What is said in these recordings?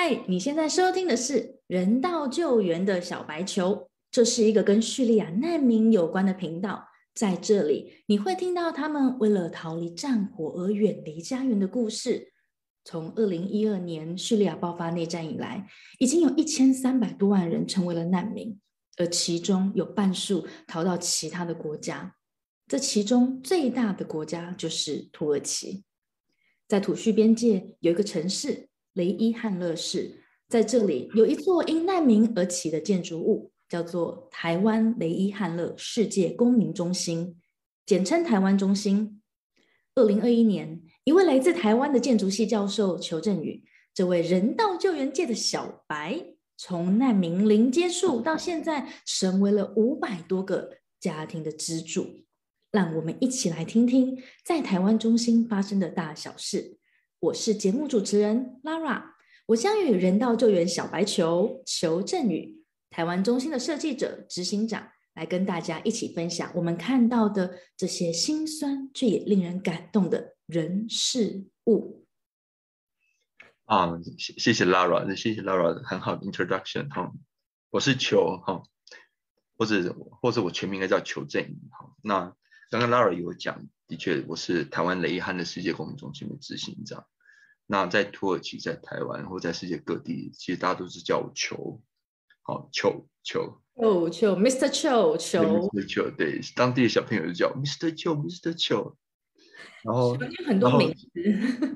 嗨，你现在收听的是人道救援的小白球，这是一个跟叙利亚难民有关的频道。在这里，你会听到他们为了逃离战火而远离家园的故事。从二零一二年叙利亚爆发内战以来，已经有一千三百多万人成为了难民，而其中有半数逃到其他的国家。这其中最大的国家就是土耳其，在土叙边界有一个城市。雷伊汉勒市在这里有一座因难民而起的建筑物，叫做台湾雷伊汉勒世界公民中心，简称台湾中心。二零二一年，一位来自台湾的建筑系教授裘振宇，这位人道救援界的小白，从难民零接触到现在，成为了五百多个家庭的支柱。让我们一起来听听在台湾中心发生的大小事。我是节目主持人 Lara，我将与人道救援小白球球振宇、台湾中心的设计者、执行长来跟大家一起分享我们看到的这些心酸却也令人感动的人事物。啊，谢谢 Lara，谢谢 Lara 很好的 introduction 哈，我是球哈，或者或者我全名应该叫球振宇哈。那刚刚 Lara 有讲。的确，我是台湾雷汉的世界公民中心的执行长。那在土耳其、在台湾或在世界各地，其实大家都是叫我球，好球球哦球，Mr. 球球，Mr. 球，对，当地的小朋友就叫 Mr. 球，Mr. 球。然后很多名字，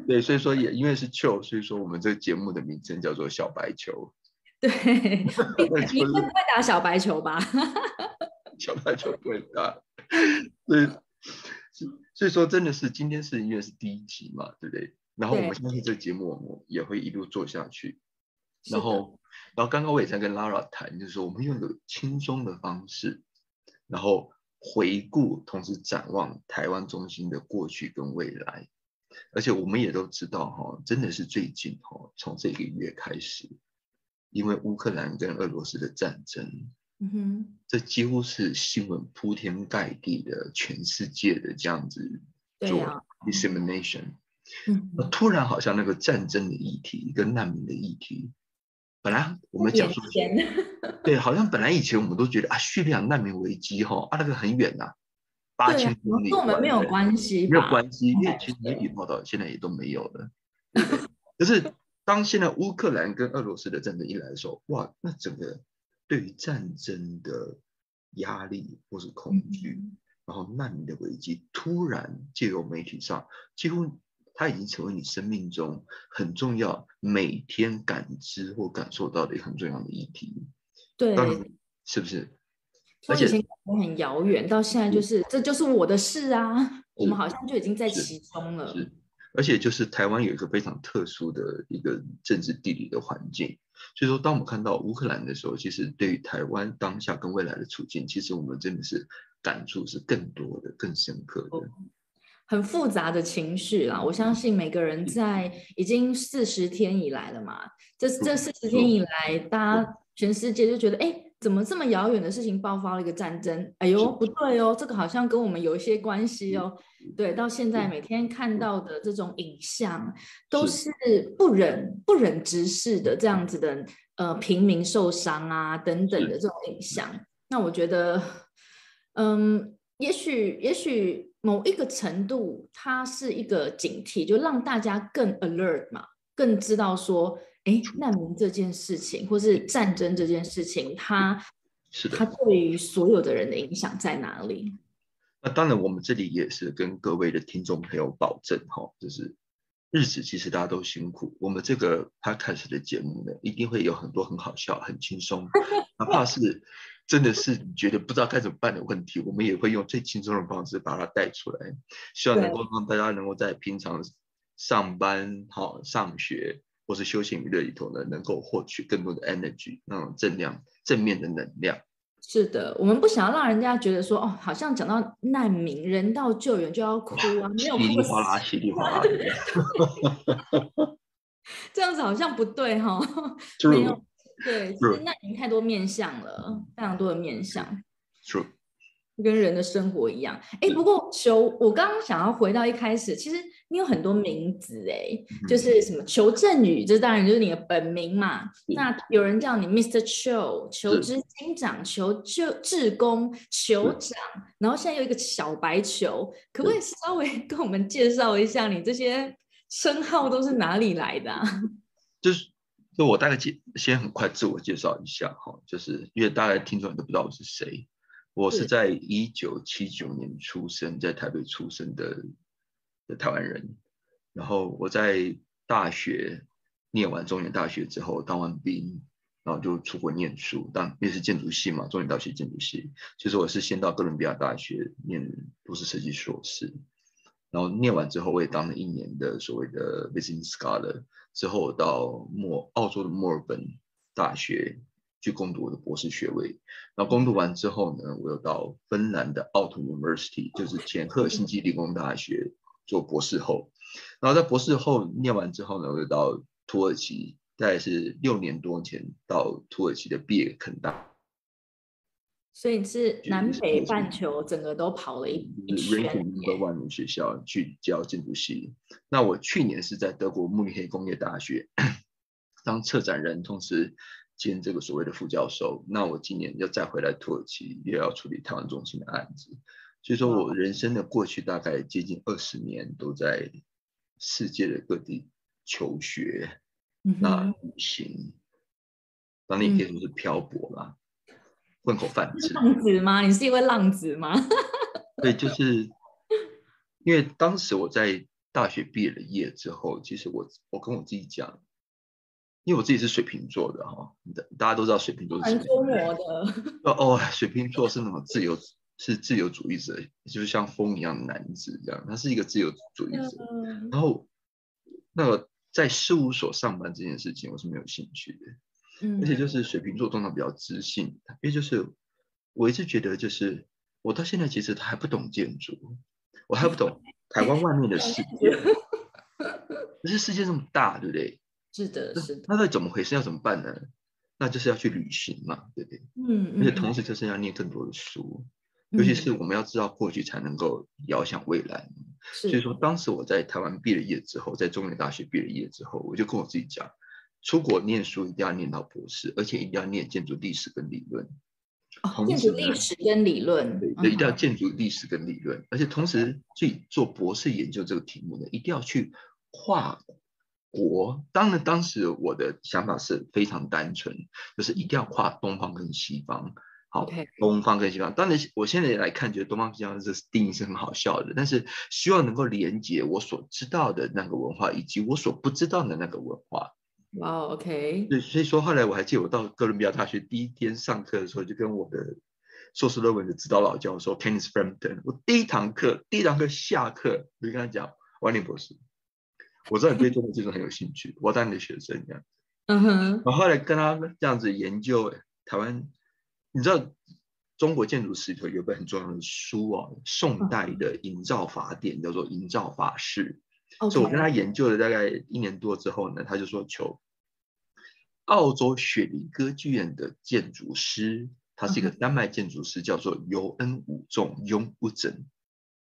对，所以说也因为是球，所以说我们这个节目的名称叫做小白球。对，你会不会打小白球吧？小白球不会打，对。所以说，真的是今天是因为是第一集嘛，对不对？然后我们相信这个节目我们也会一路做下去。然后，然后刚刚我也在跟 Lara 谈，就是说我们用一个轻松的方式，然后回顾，同时展望台湾中心的过去跟未来。而且我们也都知道，哈，真的是最近哈，从这个月开始，因为乌克兰跟俄罗斯的战争。嗯哼，这几乎是新闻铺天盖地的，全世界的这样子做 dissemination。嗯，突然好像那个战争的议题跟难民的议题，本来我们讲说，对，好像本来以前我们都觉得啊，叙利亚难民危机哈啊那个很远呐，八千公里，跟我们没有关系，没有关系，因为其实媒体报道现在也都没有了。可是当现在乌克兰跟俄罗斯的战争一来的时候，哇，那整个。对于战争的压力或是恐惧，然后难民的危机，突然借由媒体上，几乎它已经成为你生命中很重要、每天感知或感受到的一个很重要的议题。对，是不是？而且很遥远，到现在就是这就是我的事啊，我们好像就已经在其中了。而且就是台湾有一个非常特殊的一个政治地理的环境，所以说当我们看到乌克兰的时候，其实对于台湾当下跟未来的处境，其实我们真的是感触是更多的、更深刻的，很复杂的情绪啦。我相信每个人在已经四十天以来了嘛，这这四十天以来，大家全世界就觉得哎。怎么这么遥远的事情爆发了一个战争？哎呦，不对哦，这个好像跟我们有一些关系哦。对，到现在每天看到的这种影像，都是不忍不忍直视的这样子的，呃，平民受伤啊等等的这种影像。那我觉得，嗯，也许也许某一个程度，它是一个警惕，就让大家更 alert 嘛，更知道说。哎，难民这件事情，或是战争这件事情，它是它对于所有的人的影响在哪里？那当然，我们这里也是跟各位的听众朋友保证哈，就是日子其实大家都辛苦，我们这个 podcast 的节目呢，一定会有很多很好笑、很轻松，哪怕是真的是你觉得不知道该怎么办的问题，我们也会用最轻松的方式把它带出来，希望能够让大家能够在平常上班、好上学。或是休闲娱乐里头呢，能够获取更多的 energy，那种正量、正面的能量。是的，我们不想要让人家觉得说，哦，好像讲到难民、人道救援就要哭啊，没有稀里哗啦、稀里哗啦的，这样子好像不对哈。没有，对，难民太多面相了，非常多的面相。True。跟人的生活一样。哎，不过求我刚刚想要回到一开始，其实你有很多名字哎，就是什么求振宇，这当然就是你的本名嘛。那有人叫你 Mr. 邱，求知金长，求就志工，酋长，然后现在有一个小白球，可不可以稍微跟我们介绍一下你这些称号都是哪里来的？就是。就我大概介先很快自我介绍一下哈，就是因为大概听众都不知道我是谁，我是在一九七九年出生在台北出生的的台湾人，然后我在大学念完中原大学之后当完兵，然后就出国念书，当因为是建筑系嘛，中原大学建筑系，其实我是先到哥伦比亚大学念都市设计硕士，然后念完之后我也当了一年的所谓的 visiting scholar。之后我到墨澳洲的墨尔本大学去攻读我的博士学位，然后攻读完之后呢，我又到芬兰的奥 u University，就是前赫辛基理工大学做博士后，然后在博士后念完之后呢，我又到土耳其，大概是六年多前到土耳其的毕业肯大。所以是南北半球整个都跑了一一圈。Number One 学校去教建筑系。那我去年是在德国慕尼黑工业大学 当策展人，同时兼这个所谓的副教授。那我今年要再回来土耳其，也要处理台湾中心的案子。所以说我人生的过去大概接近二十年都在世界的各地求学、那旅行，当然也可以说是漂泊啦。混口饭吃，浪子吗？你是一位浪子吗？对，就是因为当时我在大学毕业了业之后，其实我我跟我自己讲，因为我自己是水瓶座的哈，大家都知道水瓶座是很捉摸的。哦，水瓶座是那种自由，是自由主义者，就是像风一样的男子这样，他是一个自由主义者。然后，那个在事务所上班这件事情，我是没有兴趣的。而且就是水瓶座通常比较知性，因为就是我一直觉得就是我到现在其实还不懂建筑，我还不懂台湾外面的世界，可是世界这么大，对不对？是的，是的。那那怎么回事？要怎么办呢？那就是要去旅行嘛，对不对？嗯。而且同时就是要念更多的书，尤其是我们要知道过去才能够遥想未来。所以说，当时我在台湾毕了业之后，在中原大学毕了业之后，我就跟我自己讲。出国念书一定要念到博士，而且一定要念建筑历史跟理论。哦，建筑历史跟理论，对，一定要建筑历史跟理论，而且同时去做博士研究这个题目呢，一定要去跨国。当然，当时我的想法是非常单纯，就是一定要跨东方跟西方。好，东方跟西方。当然，我现在来看，觉得东方西方这定义是很好笑的，但是希望能够连接我所知道的那个文化，以及我所不知道的那个文化。哇，OK。对，所以说后来我还记得，我到哥伦比亚大学第一天上课的时候，就跟我的硕士论文的指导老教授 Kenneth Frampton，我第一堂课，第一堂课下课，我就跟他讲，王林博士，我知道你对中国建筑很有兴趣，我当你的学生这样。嗯哼。我后来跟他这样子研究台湾，你知道中国建筑史里头有本很重要的书啊，宋代的营造法典叫做《营造法式》。所以我跟他研究了大概一年多之后呢，他就说求澳洲雪梨歌剧院的建筑师，他是一个丹麦建筑师，叫做尤恩武仲 （Yong u z e n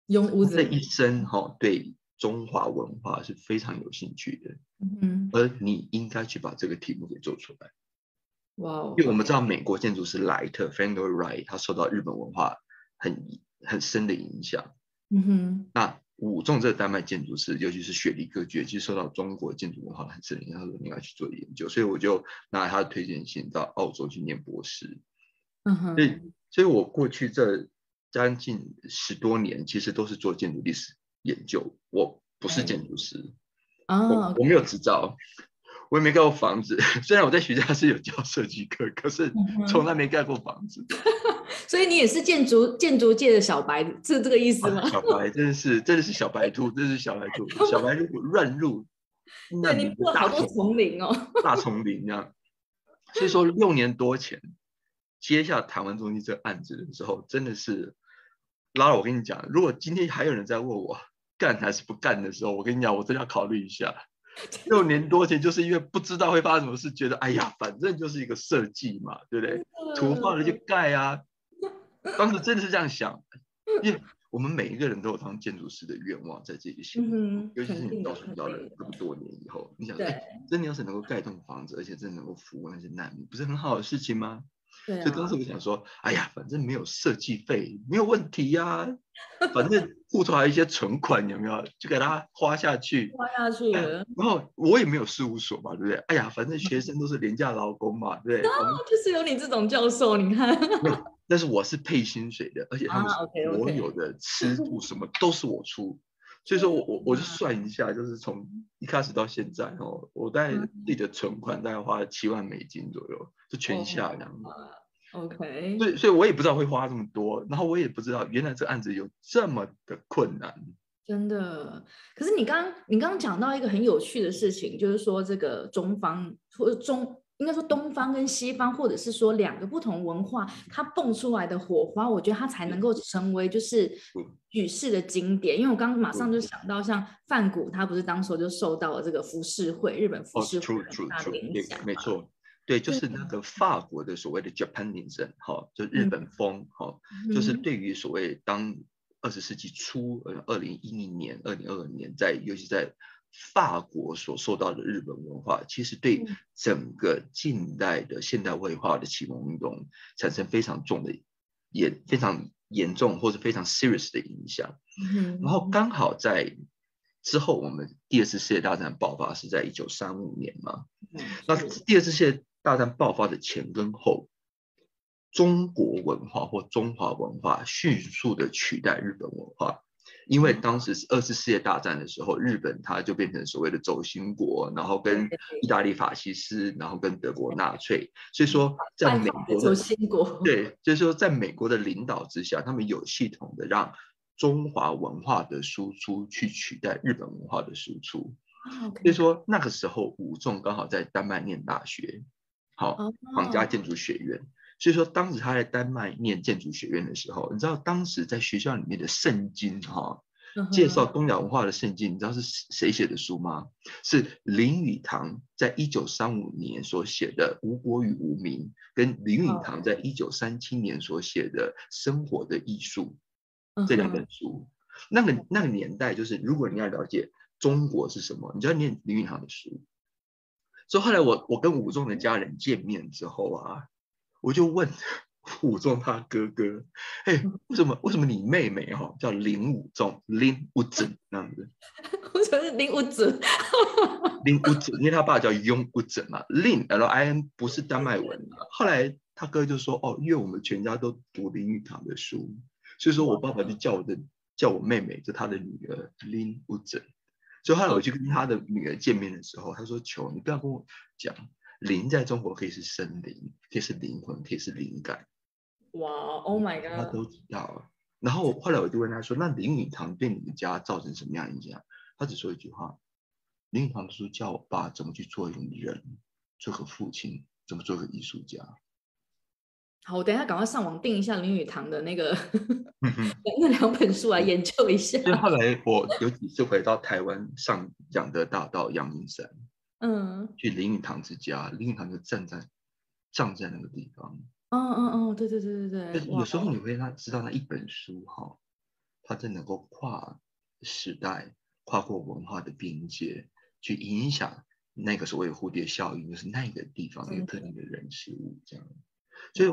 永武这一生哈对中华文化是非常有兴趣的。嗯，而你应该去把这个题目给做出来。哇哦！因为我们知道美国建筑师莱特 f r a n k Wright） 他受到日本文化很很深的影响。嗯哼，那。武仲这个丹麦建筑师，尤其是雪梨歌剧，其实受到中国建筑文化很深影响。他说你要去做研究，所以我就拿他的推荐信到澳洲去念博士。嗯哼，所以，所以我过去这将近十多年，其实都是做建筑历史研究。我不是建筑师，哦，我没有执照。我也没盖过房子，虽然我在学校是有教设计课，可是从来没盖过房子。所以你也是建筑建筑界的小白，是这个意思吗？小白真的是真的是小白兔，真是小白兔，小白兔乱入，那你过好多丛林哦，大丛林这样。所以说六年多前接下台湾中心这个案子的时候，真的是拉了。我跟你讲，如果今天还有人在问我干还是不干的时候，我跟你讲，我真的要考虑一下。六年多前，就是因为不知道会发生什么事，觉得哎呀，反正就是一个设计嘛，对不对？图画了就盖啊。当时真的是这样想，因为我们每一个人都有当建筑师的愿望在这里心嗯，尤其是你到到到了这么多年以后，你想，哎，真的要是能够盖栋房子，而且真的能够服务那些难民，不是很好的事情吗？对，所以当时我想说，哎呀，反正没有设计费，没有问题呀，反正 户头还有一些存款，有没有？就给他花下去，花下去。然后我也没有事务所嘛，对不对？哎呀，反正学生都是廉价劳工嘛，对不对？就是有你这种教授，你看。但是我是配薪水的，而且他们所有的吃住什么都是我出。所以说我我我就算一下，就是从一开始到现在哦，我大概自己的存款大概花了七万美金左右，就全下这样子。OK。所以所以我也不知道会花这么多，然后我也不知道原来这案子有这么的困难。真的。可是你刚你刚刚讲到一个很有趣的事情，就是说这个中方或中。应该说东方跟西方，或者是说两个不同文化，它蹦出来的火花，我觉得它才能够成为就是举世的经典。因为我刚刚马上就想到，像范谷，他不是当时就受到了这个浮世绘，日本浮世绘大的影响。没错，对，就是那个法国的所谓的 Japanese 哈，就日本风，哈，就是对于所谓当二十世纪初，呃，二零一零年、二零二二年，在尤其在。法国所受到的日本文化，其实对整个近代的现代文化的启蒙运动产生非常重的、严非常严重或者非常 serious 的影响。然后刚好在之后，我们第二次世界大战爆发是在一九三五年嘛。那第二次世界大战爆发的前跟后，中国文化或中华文化迅速的取代日本文化。因为当时是二次世界大战的时候，日本它就变成所谓的轴心国，然后跟意大利法西斯，然后跟德国纳粹，所以说在美国轴心国，对，就是说在美国的领导之下，他们有系统的让中华文化的输出去取代日本文化的输出。所以说那个时候武仲刚好在丹麦念大学，好，皇家建筑学院。所以说，当时他在丹麦念建筑学院的时候，你知道当时在学校里面的圣经哈，介绍东亚文化的圣经，你知道是谁写的书吗？是林语堂在一九三五年所写的《吴国与无名》，跟林语堂在一九三七年所写的《生活的艺术》这两本书。那个那个年代，就是如果你要了解中国是什么，你就要念林语堂的书。所以后来我我跟武仲的家人见面之后啊。我就问 武仲他哥哥，哎，为什么为什么你妹妹哈叫林武仲林武准那样子？为什么是林武准？林武准，因为他爸叫雍武准嘛。林 L I N 不是丹麦文。后来他哥就说，哦，因为我们全家都读林语堂的书，所以说我爸爸就叫我的叫我妹妹，就他的女儿林武准。所以后来我去跟他的女儿见面的时候，他说：“求你不要跟我讲。”灵在中国可以是生灵，可以是灵魂，可以是灵感。哇，Oh my God！他都知道。然后后来我就问他说：“那林语堂对你们家造成什么样影响？”他只说一句话：“林语堂的书教我爸怎么去做一个人，做个父亲，怎么做个艺术家。”好，我等一下赶快上网订一下林语堂的那个 那两本书来研究一下。就后来我有几次回到台湾上讲的大道阳明山。嗯，去林语堂之家，林语堂就站在站在那个地方。嗯嗯嗯，对对对对对。有时候你会他知道那一本书哈，它真能够跨时代、跨过文化的边界，去影响那个所谓蝴蝶效应，就是那个地方一个特定的人事物这样。所以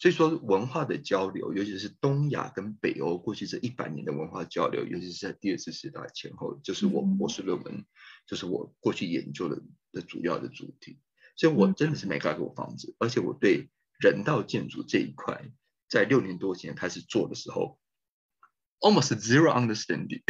所以说文化的交流，尤其是东亚跟北欧过去这一百年的文化交流，尤其是在第二次世界前后，就是我博士论文。就是我过去研究的的主要的主题，所以我真的是没盖过房子，而且我对人道建筑这一块，在六年多前开始做的时候，almost zero understanding。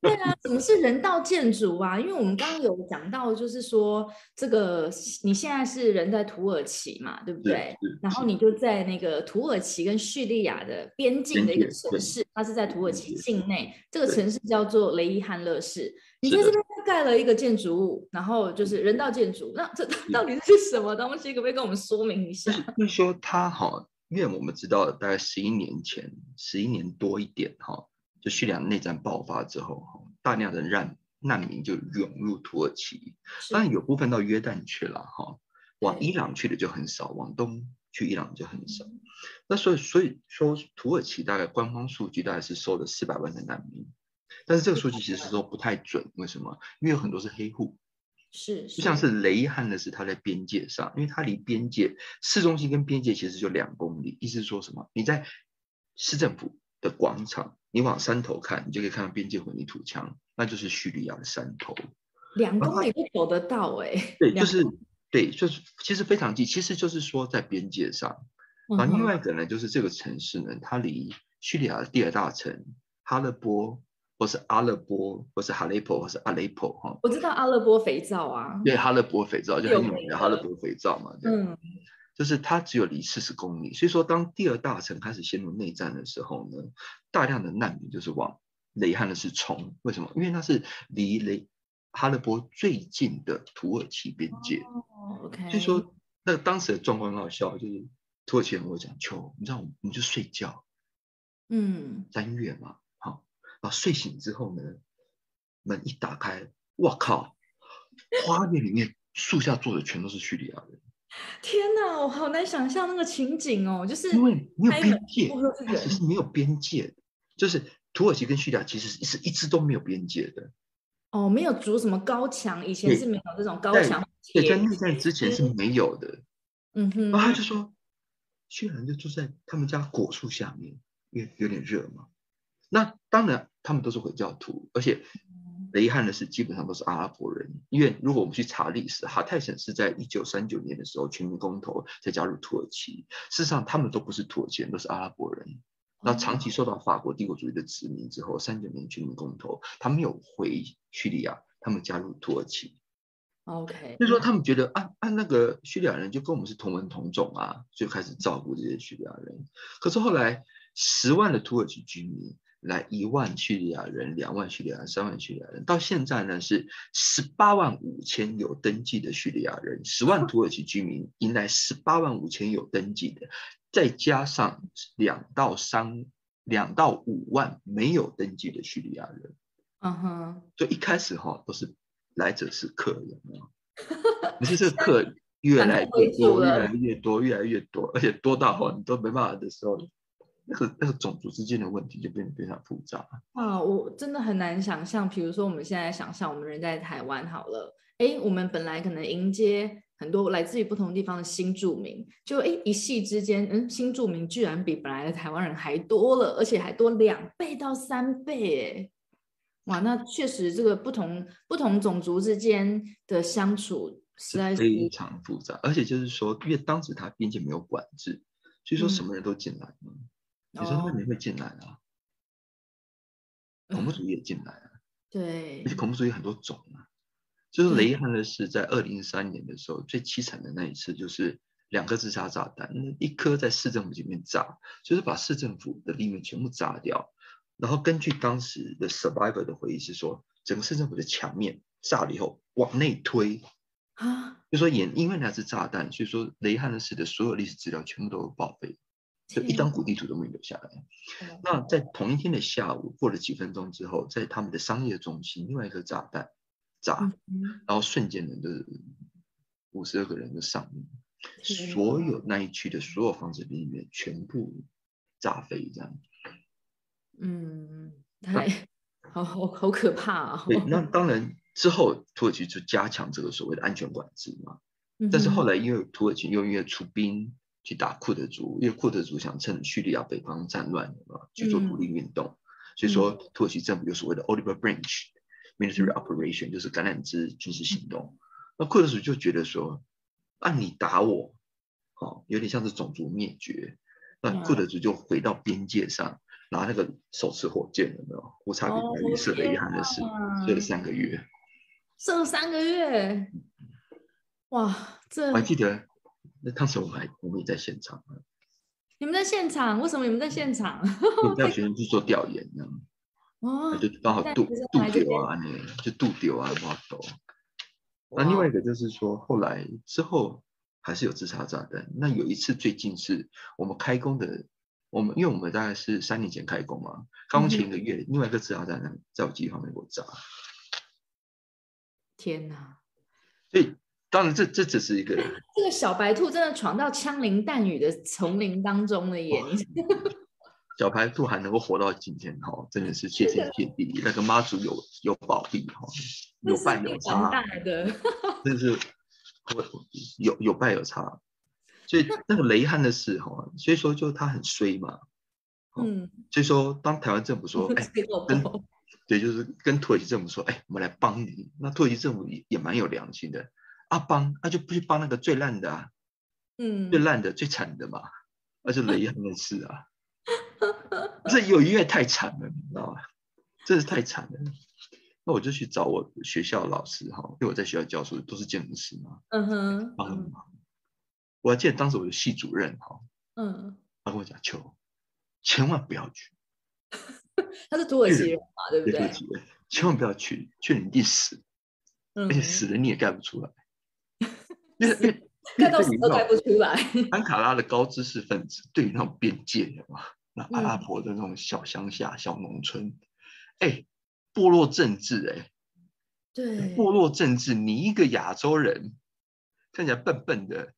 对啊，什么是人道建筑啊？因为我们刚刚有讲到，就是说这个你现在是人在土耳其嘛，对不对？然后你就在那个土耳其跟叙利亚的边境的一个城市，它是在土耳其境内，这个城市叫做雷伊汉勒市。你在这边盖了一个建筑物，然后就是人道建筑，那这到底是什么东西？可不可以跟我们说明一下？就是说，它哈，因为我们知道，大概十一年前，十一年多一点哈，就叙利亚内战爆发之后哈，大量的难难民就涌入土耳其，当然有部分到约旦去了哈，往伊朗去的就很少，往东去伊朗就很少。那所以所以说，土耳其大概官方数据大概是收了四百万的难民，但是这个数据其实说不太准，为什么？因为有很多是黑户。是，就像是雷汉的是它在边界上，因为它离边界市中心跟边界其实就两公里，意思是说什么？你在市政府的广场，你往山头看，你就可以看到边界混凝土墙，那就是叙利亚的山头。两公里都走得到 哎。对，就是对，就是其实非常近，其实就是说在边界上。啊另外一个呢，就是这个城市呢，它离叙利亚的第二大城哈勒波。或是阿勒波，或是哈雷波，或是阿雷波，哈，我知道阿勒波肥皂啊，对，哈勒波肥皂就很有名的哈勒波肥皂嘛，嗯，就是它只有离四十公里，所以说当第二大城开始陷入内战的时候呢，大量的难民就是往雷汉的是冲，为什么？因为那是离雷哈勒波最近的土耳其边界，哦，OK，所以说那当时的状况很好笑，就是土耳其人跟我讲，秋，你知道我们就睡觉，嗯，三月嘛。啊！睡醒之后呢，门一打开，我靠，花园里面树下坐的全都是叙利亚人。天哪，我好难想象那个情景哦，就是因为没有边界，它其实没有边界的，就是土耳其跟叙利亚其实是一直都没有边界的。哦，没有筑什么高墙，以前是没有这种高墙。对，在内战之前是没有的。嗯哼。然后他就说，叙利亚人就住在他们家果树下面，因为有点热嘛。那当然，他们都是回教徒，而且遗憾的是基本上都是阿拉伯人。因为如果我们去查历史，哈泰省是在一九三九年的时候全民公投才加入土耳其。事实上，他们都不是土耳其人，都是阿拉伯人。那长期受到法国帝国主义的殖民之后，三九年全民公投，他没有回叙利亚，他们加入土耳其。OK，就是说他们觉得啊啊，那个叙利亚人就跟我们是同文同种啊，就开始照顾这些叙利亚人。可是后来十万的土耳其居民。来一万叙利亚人，两万叙利亚人，三万叙利亚人，到现在呢是十八万五千有登记的叙利亚人，十万 土耳其居民迎来十八万五千有登记的，再加上两到三两到五万没有登记的叙利亚人。嗯哼，所以一开始哈都是来者是客，有没有？可是这个客越来越多，越来越多，越来越多，而且多到哈你都没办法的时候。那个那个种族之间的问题就变得非常复杂啊！我真的很难想象，比如说我们现在想象我们人在台湾好了，哎，我们本来可能迎接很多来自于不同地方的新住民，就哎一夕之间，嗯，新住民居然比本来的台湾人还多了，而且还多两倍到三倍，哎，哇，那确实这个不同不同种族之间的相处实在是非常复杂，而且就是说，因为当时他边界没有管制，所以说什么人都进来嘛。你说那你会进来啊？恐怖主义也进来啊？对，而且恐怖主义很多种啊。就是雷汉的是在二零一三年的时候最凄惨的那一次，就是两颗自杀炸弹，一颗在市政府里面炸，就是把市政府的立面全部炸掉。然后根据当时的 survivor 的回忆是说，整个市政府的墙面炸了以后往内推啊，就说也因为那是炸弹，所以说雷汉的市的所有历史资料全部都报废。就一张古地图都没有留下来。那在同一天的下午，过了几分钟之后，在他们的商业中心，另外一颗炸弹炸，然后瞬间的五十二个人就丧命，所有那一区的所有房子里面全部炸飞，这样。嗯，太好好好可怕啊！对，那 当然之后土耳其就加强这个所谓的安全管制嘛。但是后来因为土耳其又因为出兵。去打库德族，因为库德族想趁叙利亚北方战乱去做独立运动，所以说土耳其政府有所谓的 Oliver Branch Military Operation，就是橄榄枝军事行动。那库德族就觉得说，啊你打我，哦，有点像是种族灭绝。那库德族就回到边界上，拿那个手持火箭，有没有？无差别白绿色的遗憾的是，射了三个月，射了三个月，哇，这我还记得。那当时我们还我们也在现场你们在现场？为什么你们在现场？我带学生去做调研，这样哦，就刚好渡渡丢啊，那就渡丢啊，挖走。那另外一个就是说，后来之后还是有自杀炸弹。那有一次最近是我们开工的，我们因为我们大概是三年前开工嘛，开工前一个月，另外一个自杀炸弹在我机房面给我炸。天哪！所以。当然这这只是一个 这个小白兔真的闯到枪林弹雨的丛林当中了耶！小白兔还能够活到今天哈，真的是谢天谢地，那个妈祖有有保庇哈，有伴有差，的，真是我有有伴有差，所以那个雷汉的事哈，所以说就他很衰嘛，嗯，所以说当台湾政府说 哎，跟对，就是跟土耳其政府说哎，我们来帮你，那土耳其政府也也蛮有良心的，啊帮，那就不去帮那个最烂的啊，嗯，最烂的最惨的嘛，那就雷 汉的事啊。这有音乐太惨了，你知道吗？真是太惨了。那我就去找我学校老师哈，因为我在学校教书都是建筑师嘛。嗯哼。帮忙。我还记得当时我的系主任哈，嗯，他跟我讲：“求，千万不要去。”他是土耳其人嘛，对不对？千万不要去，去你一定死，而且死了你也盖不出来。因为因为盖到死都盖不出来。安卡拉的高知识分子对于那种边界，有吗？那阿拉伯的那种小乡下、小农村，哎，部落政治，哎，对，部落政治，你一个亚洲人看起来笨笨的，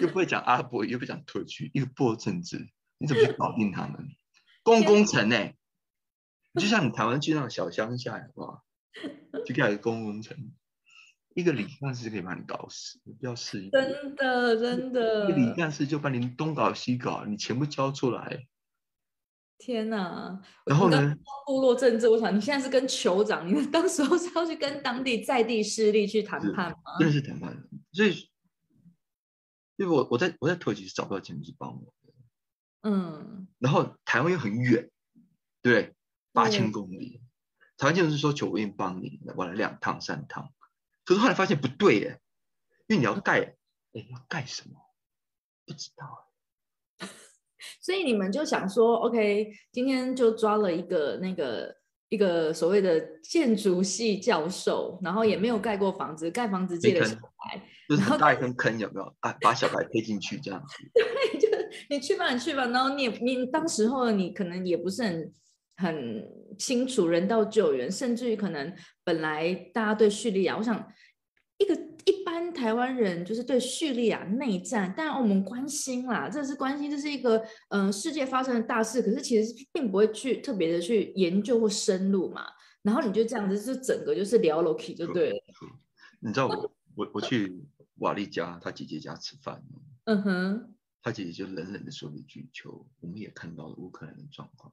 又不会讲阿拉伯，又不讲土耳其，一个部落政治，你怎么去搞定他们？公工程，哎，就像你台湾去那种小乡下，好不好？就盖个公工程，一个李干事可以把你搞死，你不要试一真的真的，一个李干事就把你东搞西搞，你全部交出来。天呐！然后呢？部落政治，我想你现在是跟酋长，你当时候是要去跟当地在地势力去谈判吗？真的是谈判，所以，因为我我在我在土耳其是找不到建筑师帮我的，嗯。然后台湾又很远，对，八千公里，台湾建筑师说求我愿意帮你，我来两趟三趟，可是后来发现不对耶，因为你要盖，哎，要盖什么？不知道。所以你们就想说，OK，今天就抓了一个那个一个所谓的建筑系教授，然后也没有盖过房子，盖房子借的小白，然后大一坑坑有没有？啊，把小白推进去这样子。对，就你去吧，你去吧。然后你你当时候你可能也不是很很清楚人道救援，甚至于可能本来大家对叙利亚，我想。一个一般台湾人就是对叙利亚内战，当然我们关心啦，这是关心，这是一个嗯世界发生的大事，可是其实并不会去特别的去研究或深入嘛。然后你就这样子，就整个就是聊 Loki 就对了。你知道我我我去瓦利家他姐姐家吃饭，嗯哼，他姐姐就冷冷的说了一句：“求我们也看到了乌克兰的状况。”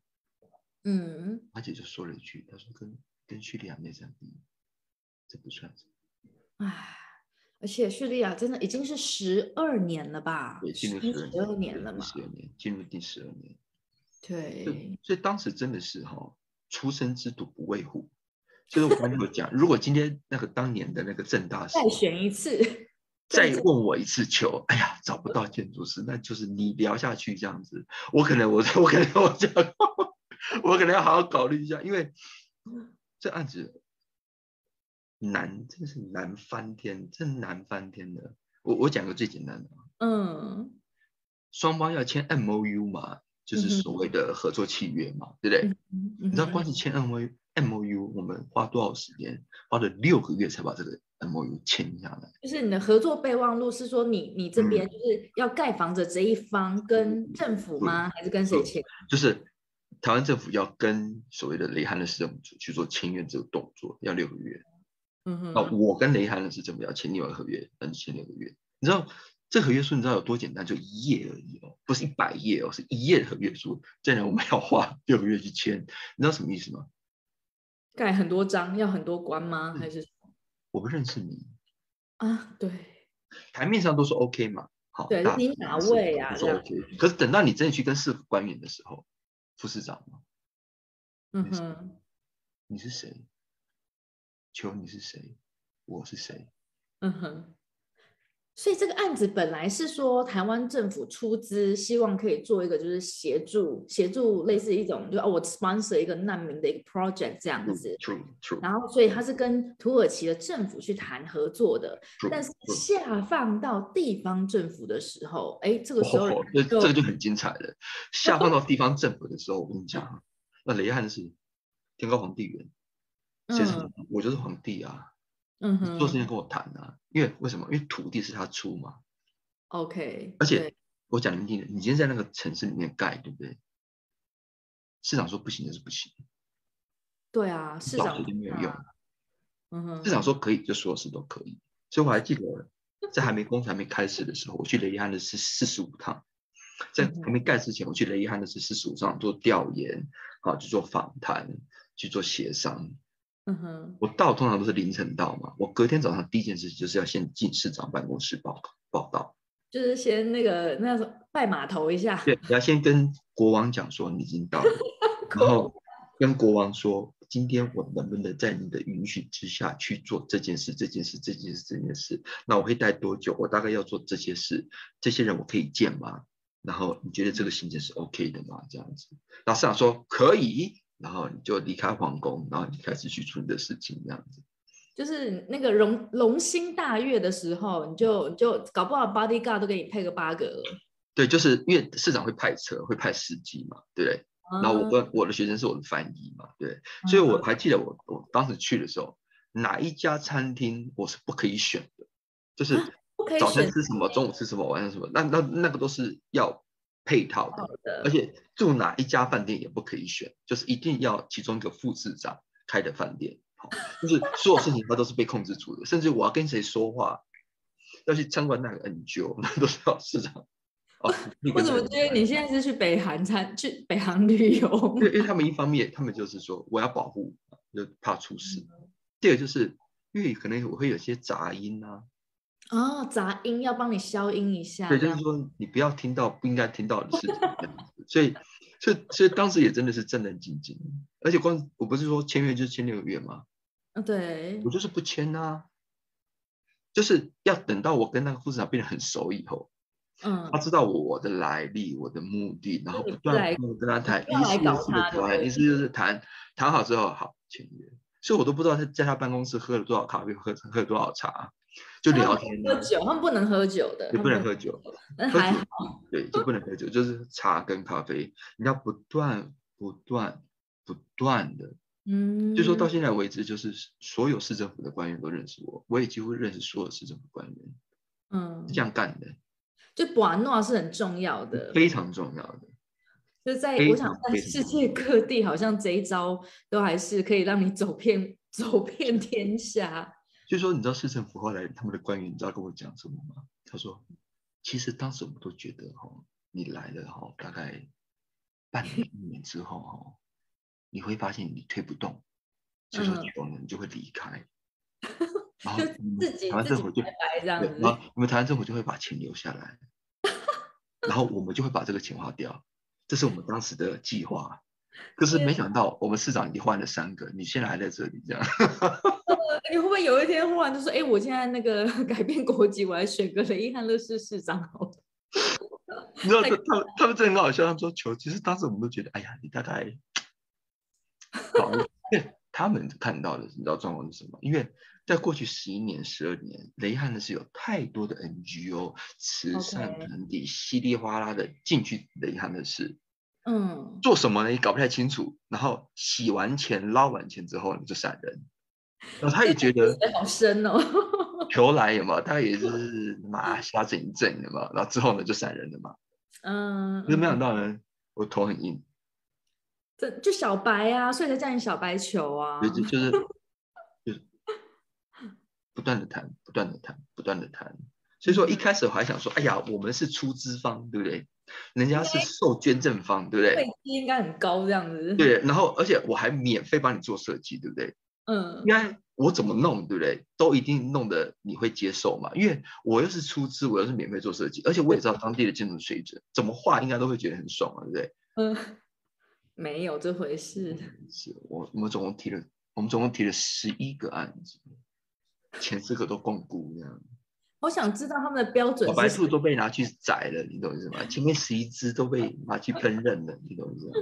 嗯，他姐就说了一句：“他说跟跟叙利亚内战比，这不算什么。”唉，而且叙利亚真的已经是十二年了吧？对，进入十二年了嘛？十二年，进入第十二年。对，所以当时真的是哈，出生之犊不畏虎。就是我刚才讲，如果今天那个当年的那个郑大师再选一次，再问我一次球，哎呀，找不到建筑师，那就是你聊下去这样子，我可能我我可能我讲，我可能要好好考虑一下，因为这案子。难，真是难翻天，真难翻天的。我我讲个最简单的，嗯，双方要签 M O U 嘛，就是所谓的合作契约嘛，对不对？你知道光是签 M O U M O U，我们花多少时间？花了六个月才把这个 M O U 签下来。就是你的合作备忘录是说你你这边就是要盖房子这一方跟政府吗？还是跟谁签？就是台湾政府要跟所谓的雷汉的市政府去做签约这个动作，要六个月。嗯哼，那，我跟雷汉的市政府要签另外合约，那签六个月。你知道这合约书你知道有多简单？就一页而已哦，不是一百页哦，是一页的合约书。这样我们要花六个月去签，你知道什么意思吗？盖很多章，要很多关吗？还是我不认识你啊？对，台面上都是 OK 嘛，好，对，你哪位啊？是 OK。可是等到你真的去跟市府官员的时候，副市长吗？嗯哼，你是谁？求你是谁？我是谁？嗯哼。所以这个案子本来是说台湾政府出资，希望可以做一个就是协助协助类似一种，就哦我 sponsor 一个难民的一个 project 这样子。True true。然后所以他是跟土耳其的政府去谈合作的，但是下放到地方政府的时候，哎，这个时候这这个就很精彩了。下放到地方政府的时候，我跟你讲，那雷汉是天高皇帝远。先生，我就是皇帝啊！嗯哼，做事情跟我谈啊，因为为什么？因为土地是他出嘛。OK，而且我讲你听的，你今天在那个城市里面盖，对不对？市长说不行就是不行，对啊，市老长实就没有用。嗯哼，市长说可以，就所有事都可以。所以我还记得，在还没工程还没开始的时候，我去雷汉的是四十五趟，在还没盖之前，我去雷汉的是四十五趟做调研，啊，去做访谈，去做协商。嗯哼，我到通常都是凌晨到嘛，我隔天早上第一件事就是要先进市长办公室报报道，就是先那个那拜码头一下，对，你要先跟国王讲说你已经到了，然后跟国王说，今天我能不能在你的允许之下去做这件事、这件事、这件事、这件事？那我会待多久？我大概要做这些事，这些人我可以见吗？然后你觉得这个行程是 OK 的吗？这样子，然后市长说可以，然后你就离开皇宫，然后你开始去处理的事情，这样子。就是那个龙龙兴大悦的时候，你就你就搞不好 bodyguard 都给你配个八个了。对，就是因为市长会派车，会派司机嘛，对不对？然后我跟我的学生是我的翻译嘛，对，所以我还记得我我当时去的时候，哪一家餐厅我是不可以选的，就是早餐吃什么，中午吃什么，晚上什么，那那那个都是要配套的，而且住哪一家饭店也不可以选，就是一定要其中一个副市长开的饭店，好，就是所有事情它都是被控制住的，甚至我要跟谁说话，要去参观那个 NGO，那都是要市长。哦，我怎么觉得你现在是去北韩参去北韩旅游？因为因为他们一方面，他们就是说我要保护，就怕出事。第二个就是因为可能我会有些杂音啊，哦，杂音要帮你消音一下。对，就是说你不要听到不应该听到的事情。所以，所以，所以当时也真的是战战兢兢。而且光我不是说签约就是签六个月吗？啊，对我，就是不签啊，就是要等到我跟那个副市长变得很熟以后，嗯他，知道我的来历、我的目的，然后不断跟他谈，一次又是的谈，他对不对一次就是谈，谈好之后好签约。所以我都不知道他在他办公室喝了多少咖啡，喝喝了多少茶，就聊天啊，喝酒，他们不能喝酒的，也不能喝酒，但还好，对，就不能喝酒，就是茶跟咖啡，你要不断不断不断的，嗯，就说到现在为止，就是所有市政府的官员都认识我，我也几乎认识所有市政府官员，嗯。是这，样干的，就把诺是很重要的，非常重要的。就在我想在世界各地，好像这一招都还是可以让你走遍走遍天下。就说你知道市政府后来他们的官员，你知道跟我讲什么吗？他说，其实当时我们都觉得哈，你来了哈，大概半年一年之后哈，你会发现你推不动，所以说嗯久了你就会离开，然后就自己台湾政府就自己拜拜这样对，子然后我们台湾政府就会把钱留下来，然后我们就会把这个钱花掉，这是我们当时的计划。可是没想到我们市长已经换了三个，你现在还在这里这样。你会不会有一天忽然就说：“哎、我现在那个 改变国籍，我来选个雷伊汉乐市市长。你知道他他们他们真的很好笑，他们说球，其实当时我们都觉得，哎呀，你大概，好，因为他们看到的，你知道状况是什么？因为在过去十一年、十二年，雷汉的是有太多的 NGO 慈善团体稀里哗啦的进去雷汉的事，嗯，做什么呢？也搞不太清楚。然后洗完钱、捞完钱之后呢，就闪人。然后他也觉得水 好深哦。求来有嘛，他也是妈瞎整一整的嘛，然后之后呢就闪人了嘛。嗯，可是没想嗯到呢，我头很硬。这就小白啊，所以才叫你小白球啊就。是 就是不断的谈，不断的谈，不断的谈。所以说一开始我还想说，哎呀，我们是出资方，对不对？人家是受捐赠方，对不费对？基应该很高这样子。，对，然后而且我还免费帮你做设计，对不对？嗯应，该我怎么弄，对不对？都一定弄得你会接受嘛，因为我又是出资，我又是免费做设计，而且我也知道当地的建筑水准，怎么画应该都会觉得很爽啊，对不对？嗯，没有这回事。是我我们总共提了，我们总共提了十一个案子，前四个都共估这样。我想知道他们的标准小白兔。都被拿去宰了，你懂意思吗？前面十一只都被拿去烹饪了，你懂意思吗？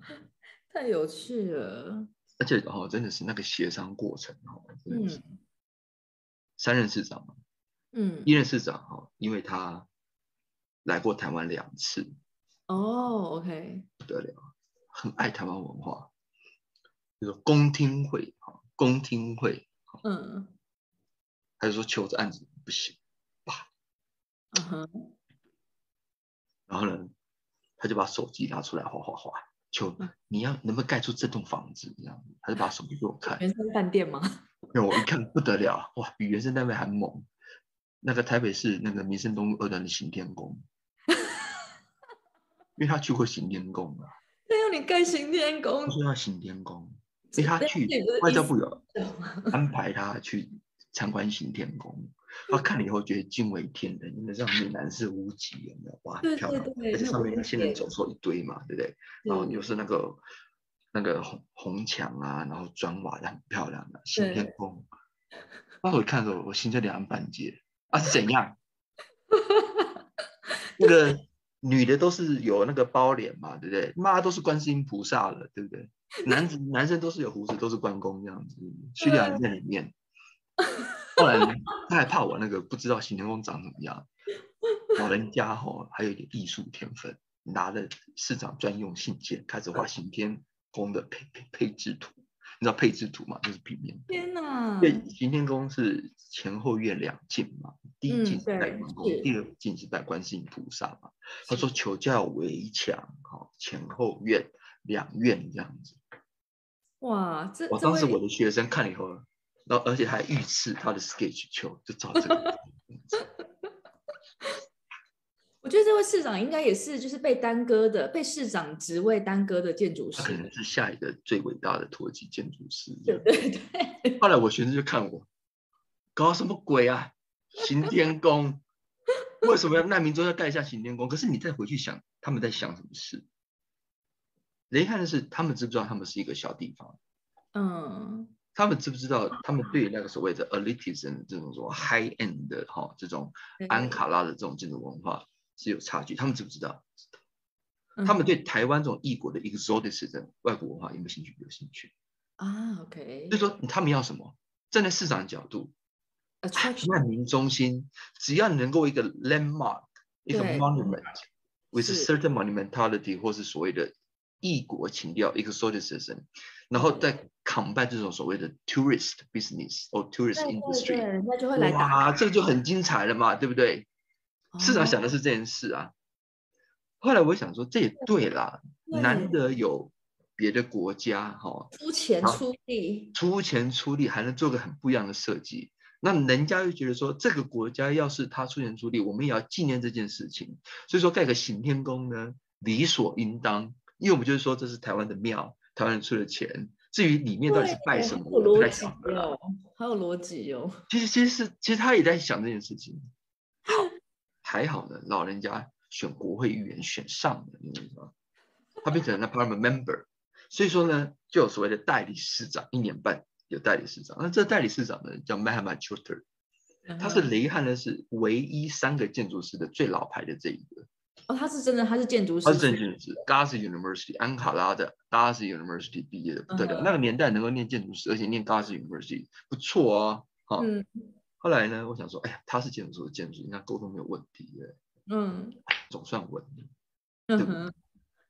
太有趣了。而且哦，真的是那个协商过程哦，真的是嗯三任市长嘛，嗯一，任市长哈，因为他来过台湾两次，哦，OK，不得了，很爱台湾文化，就是公听会啊，公听会。嗯。他就说求这案子不行，嗯哼，然后呢，他就把手机拿出来哗哗哗，求你要能不能盖出这栋房子这样子，他就把手机给我看，原生饭店吗？因为我一看不得了，哇，比原生单位还猛。那个台北市那个民生东路二段的行天宫，因为他去过行天宫啊，你盖行天宫他，说要行天宫，所以他去外交部有安排他去参观行天宫，他看了以后觉得惊为天人，因为上面南是无极，有没有？哇，很漂亮，而且上面那我仙人走错一堆嘛，对不对？然后又是那个那个红红墙啊，然后砖瓦的很漂亮的行天对宫。那我一看的时候，我心就凉半截。啊，是怎样？那个女的都是有那个包脸嘛，对不对？妈都是观世音菩萨了，对不对？男子男生都是有胡子，都是关公这样子，叙利亚人在里面。后来，他还怕我那个不知道行天宫长怎么样，老人家吼、还有一点艺术天分，拿着市长专用信件开始画行天宫的配配配置图。你知道配置图吗？就是平面图。天哪！对，行天宫是前后院两进嘛，第一嗯进是拜对关公，是第二进是拜观世音菩萨嘛。他说求教围墙，好、前后院两院这样子。哇，这我当时我的学生看了以后，然后而且还预示他的 sketch 球，就照这个。我觉得这位市长应该也是就是被耽搁的，被市长职位耽搁的建筑他可能。是下一个最伟大的土耳其建筑师。对对对，后来我学生就看我，搞什么鬼啊？行天宫，为什么要难民中要盖一下行天宫？可是你再回去想，他们在想什么事？雷汉的是，他们知不知道他们是一个小地方？嗯，他们知不知道他们对那个所谓的 elitism 这种说 high end 的哈、这种安卡拉的这种建筑文化是有差距？他们知不知道？嗯他们对台湾这种异国的 exoticism 外国文化有没有兴趣？有兴趣。啊，OK，所以说他们要什么？站在市场的角度难民中心只要能够一个 landmark，一个 monument with a certain monumentality，或是所谓的异国情调 exoticism，然后再 combine 这种所谓的 tourist business 或 tourist，industry，人家就会来哇，卡。这个就很精彩了嘛，对不对？市长想的是这件事啊。后来我想说，这也对啦，对难得有别的国家哈、哦出钱出力，出钱出力，还能做个很不一样的设计。那人家就觉得说，这个国家要是他出钱出力，我们也要纪念这件事情。所以说盖个行天宫呢，理所应当，因为我们就是说这是台湾的庙，台湾人出的钱。至于里面到底是拜什么，好有我不太逻辑晓得好有逻辑哦。其实其实是其实他也在想这件事情。好，还好呢，老人家选国会议员选上了，你知道吗？他变成了 Parliament member，所以说呢，就有所谓的代理市长，一年半有代理市长。那这代理市长呢叫 Mahamat Choudhury，他是嗯哼雷汉呢是唯一三个建筑师的最老牌的这一个，哦，他是真的，他是建筑师，他是真的建筑师，Gazi University 安卡拉的 Gazi University 毕业的，不得了。嗯哼那个年代能够念建筑师，而且念 Gazi University 不错啊。好、嗯后来呢，我想说，哎呀，他是建筑师，建筑师，应该沟通没有问题的，嗯总算稳了。不嗯哼，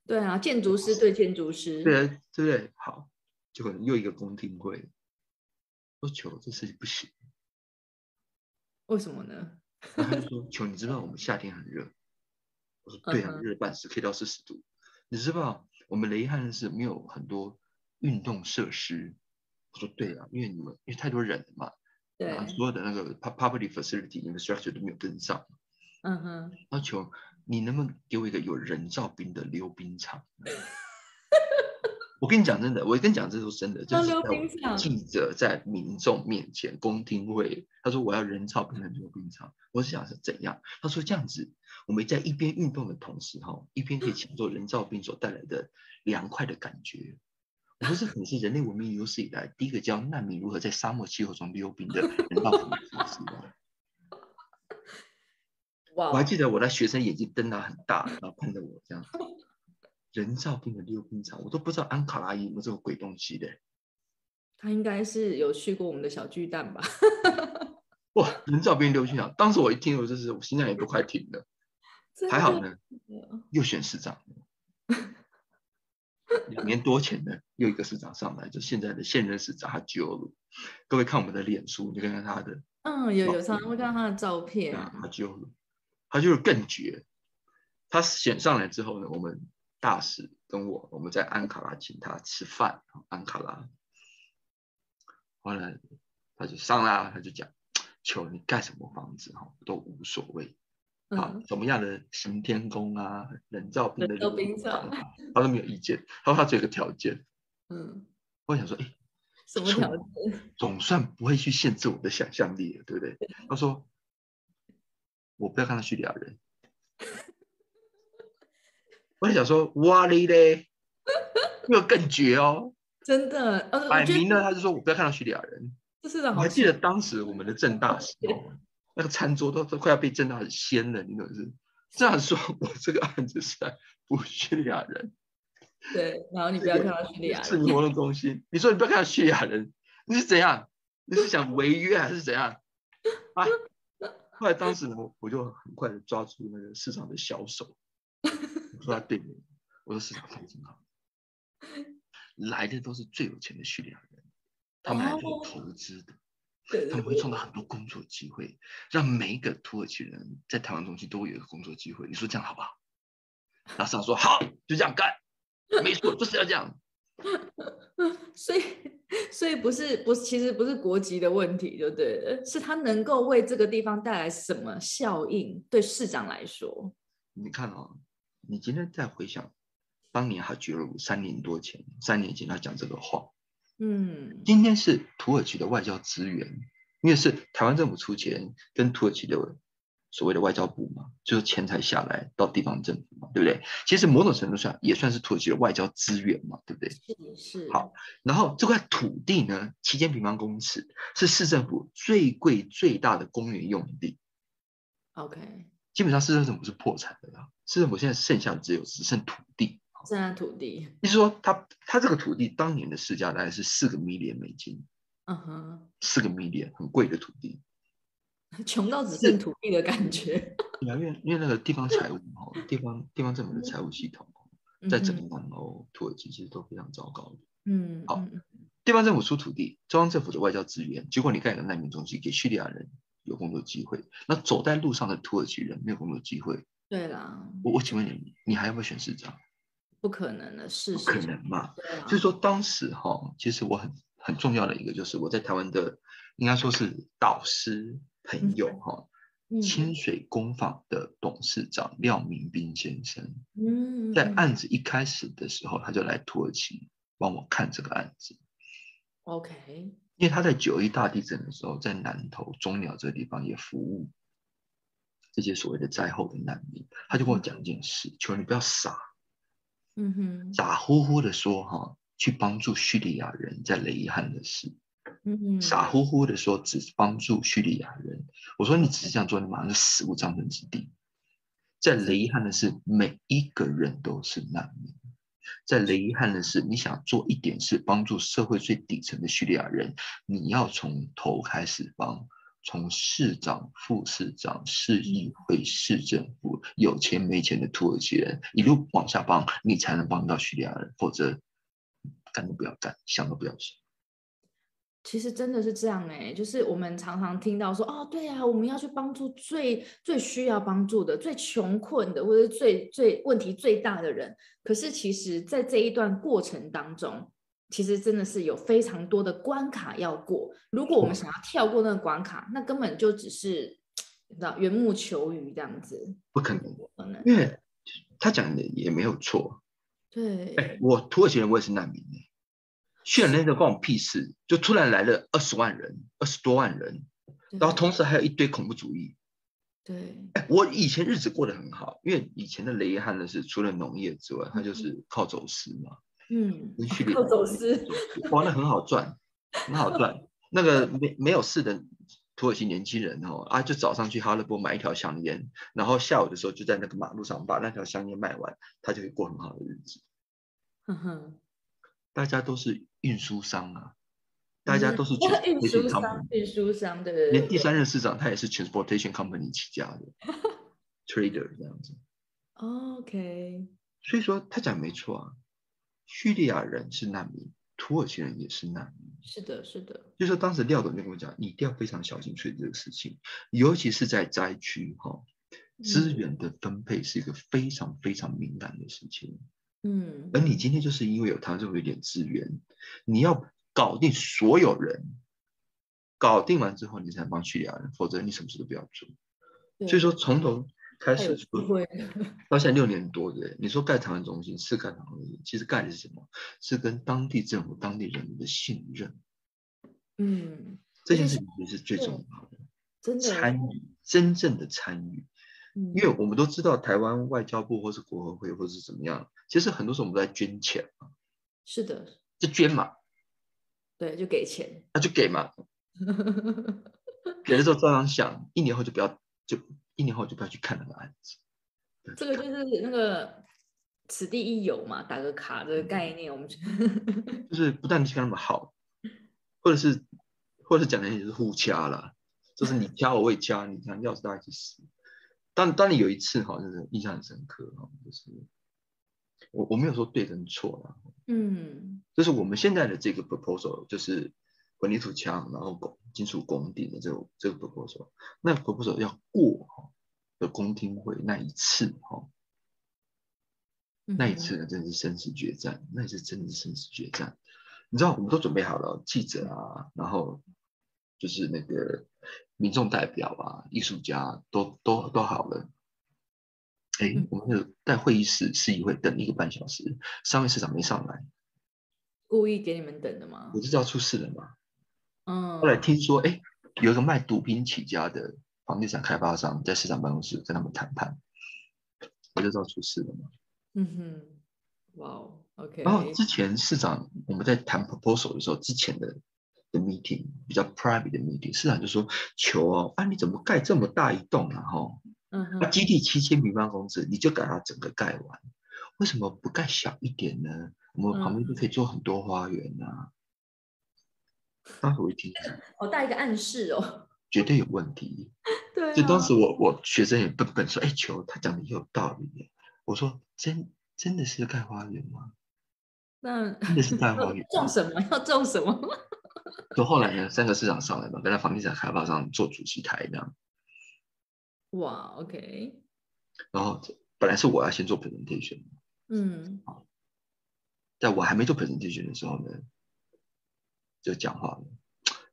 对啊，建筑师对建筑师，对啊，对不对？好，就可能又一个公听会，我说球这事情不行。为什么呢？然后他就说：“球你知道我们夏天很热。”我说：“对啊，热得半死，可以到四十度。你知道我们雷汉是没有很多运动设施。”我说：“对啊，因为你们因为太多人了嘛，对，所有的那个 pu- public facility infrastructure 都没有跟上。嗯哼，要求你能不能给我一个有人造冰的溜冰场？”我跟你讲真的，我跟你讲这都是真的，就是记者在民众面前公听会，他说我要人造冰的溜冰场，我是想是怎样？他说这样子，我们在一边运动的同时，哈，一边可以享受人造冰所带来的凉快的感觉。我说这可能是人类文明有史以来第一个教难民如何在沙漠气候中溜冰的人造 我还记得我的学生眼睛瞪得很大，然后看着我这样，人造冰的溜冰场，我都不知道安卡拉有没有这个鬼东西的。他应该是有去过我们的小巨蛋吧？哇，人造冰溜冰场，当时我一听，我就是我心脏也都快停了。还好呢，又选市长了，两年多前呢，又一个市长上来，就现在的现任市长他揪了。各位看我们的脸书，你就看看他的嗯，有有常常会看到他的照片。他就他就是更绝。他选上来之后呢，我们大使跟我，我们在安卡拉请他吃饭。安卡拉，后来他就上啦，他就讲：“求你盖什么房子哈，都无所谓。啊，什么样的行天宫啊，人造冰的冰场，他都没有意见。他说他只有一个条件。嗯，我想说，哎，什么条件？总算不会去限制我的想象力了，对不对？他说，我不要看到叙利亚人。我想说，哇哩嘞，又更绝哦！真的，摆明了他就说我不要看到叙利亚人。是的，我还记得当时我们的正大时候，那个餐桌都都快要被正大使掀了，你懂是？这样说，我这个案子是不叙利亚人。对，然后你不要看到叙利亚人。是活动中心，你说你不要看到叙利亚人，你是怎样？你是想违约还是怎样？啊！后来当时呢，我就很快的抓住那个市场的销售。说他对面，我说市场非常好，来的都是最有钱的叙利亚人，他们来做投资的，他们会创造很多工作机会，让每一个土耳其人在台湾中心都有一个工作机会。你说这样好不好？然后说好，就这样干，没错，就是要这样。所以，所以不是不是，其实不是国籍的问题，就对，是他能够为这个地方带来什么效应？对市长来说，你看啊。你今天再回想，当年他觉得三年多前，三年前他讲这个话，嗯，今天是土耳其的外交资源，因为是台湾政府出钱跟土耳其的所谓的外交部嘛，就是钱财下来到地方政府嘛，对不对？其实某种程度上也算是土耳其的外交资源嘛，对不对？是是。好，然后这块土地呢，七千平方公尺是市政府最贵最大的公园用地。OK。基本上市政府是破产的啦，市政府现在剩下只有只剩土地，剩下土地。意思说，他他这个土地当年的市价大概是四个 million 美金，嗯哼，四个 million 很贵的土地，穷到只剩土地的感觉。因为因为那个地方财务哈，地方地方政府的财务系统，在整个南欧土耳其其实都非常糟糕的。嗯，好，地方政府出土地，中央政府的外交资源，结果你盖个难民中心给叙利亚人。有工作机会，那走在路上的土耳其人没有工作机会。对啦，我我请问你，你还要不要选市长？不可能的，是不可能嘛？就是说当时哈，其实我很很重要的一个就是我在台湾的应该说是导师朋友哈，清水工坊的董事长廖明斌先生，嗯，在案子一开始的时候，他就来土耳其帮我看这个案子。OK。因为他在九一大地震的时候，在南投中鸟这个地方也服务这些所谓的灾后的难民，他就跟我讲一件事：，求你不要傻，嗯哼，傻乎乎的说哈，去帮助叙利亚人在雷伊汉的事，嗯哼，傻乎乎的说只帮助叙利亚人。我说你只是这样做，你马上就死无葬身之地。在雷伊汉的事，每一个人都是难民。在雷伊憾的是，你想做一点事，帮助社会最底层的叙利亚人，你要从头开始帮，从市长、副市长、市议会、市政府，有钱没钱的土耳其人一路往下帮，你才能帮到叙利亚人，否则干都不要干，想都不要想。其实真的是这样哎，就是我们常常听到说，哦，对啊，我们要去帮助最最需要帮助的、最穷困的，或者最最问题最大的人。可是其实，在这一段过程当中，其实真的是有非常多的关卡要过。如果我们想要跳过那个关卡，那根本就只是你知道缘木求鱼这样子，不可能，不可能，因为他讲的也没有错。对，哎，我土耳其人，我也是难民哎。渲染那关我屁事，就突然来了二十万人，二十多万人，然后同时还有一堆恐怖主义。对，哎，我以前日子过得很好，因为以前的雷汉呢是除了农业之外，他就是靠走私嘛。嗯，靠走私，哇，那很好赚，很好赚。那个没没有事的土耳其年轻人哦，啊，就早上去哈勒波买一条香烟，然后下午的时候就在那个马路上把那条香烟卖完，他就可以过很好的日子。哼哼。大家都是运输商啊，大家都是运输商，运输商对对对。连第三任市长他也是 transportation company 起家的，trader 这样子。OK。所以说他讲没错啊，叙利亚人是难民，土耳其人也是难民。是的，是的。就说当时廖董就跟我讲，你一定要非常小心处理这个事情，尤其是在灾区哈，资源的分配是一个非常非常敏感的事情。嗯，而你今天就是因为有台湾这么一点资源，你要搞定所有人，搞定完之后你才能帮叙利亚人，否则你什么事都不要做。所以说从头。开始到现在六年多对，你说盖台湾中心是盖台湾中心，其实盖的是什么？是跟当地政府、当地人民的信任。嗯，这件事情是最重要的，真的参与，真正的参与。因为我们都知道，台湾外交部或是国合会或是怎么样，其实很多时候我们都在捐钱嘛。是的，就捐嘛。对，就给钱。那就给嘛。给了之后照样想，一年后就不要就。一年后就不要去看那个案子。这个就是那个此地一游嘛，打个卡的概念。我们就 是不但去看那么好，或者是或者是讲的也是互掐了，就是你 掐我，我也掐你，掐，钥匙大家一起死。当当你有一次哈，就是印象很深刻哈，就是我我没有说对跟错啦，嗯，就是我们现在的这个 proposal 就是混凝土墙，然后拱金属拱顶的这个这个 proposal，那 proposal 要过哈。的公听会那一次哈，那一次呢，真的是生死决战，那一次真的是生死决战。你知道，我们都准备好了，记者啊，然后就是那个民众代表啊，艺术家都都都好了。哎，我们在会议室市议会等一个半小时，三位市长没上来，故意给你们等的吗？我就知道出事了嘛。嗯。后来听说，哎，有一个卖毒品起家的。房地产开发商在市场办公室跟他们谈判，我就知道出事了嘛。嗯哼，哇哦，OK。然后之前市长我们在谈 proposal 的时候，之前的的 meeting 比较 private 的 meeting，市长就说：“求哦，啊你怎么盖这么大一栋啊？哈，嗯哼，那基地七千平方公尺，你就把它整个盖完，为什么不盖小一点呢？我们旁边就可以做很多花园啊。”当时我一听，好大一个暗示哦。绝对有问题。对，就当时我我学生也笨笨说：“哎，球，他讲的也有道理。”我说：“真真的是盖花园吗？”那真的是盖花园？种什么？要种什么？就后来呢，三个市长上来嘛，跟在房地产开发商做主席台这样。哇，OK。然后本来是我要先做 presentation。嗯。在我还没做 presentation 的时候呢，就讲话了。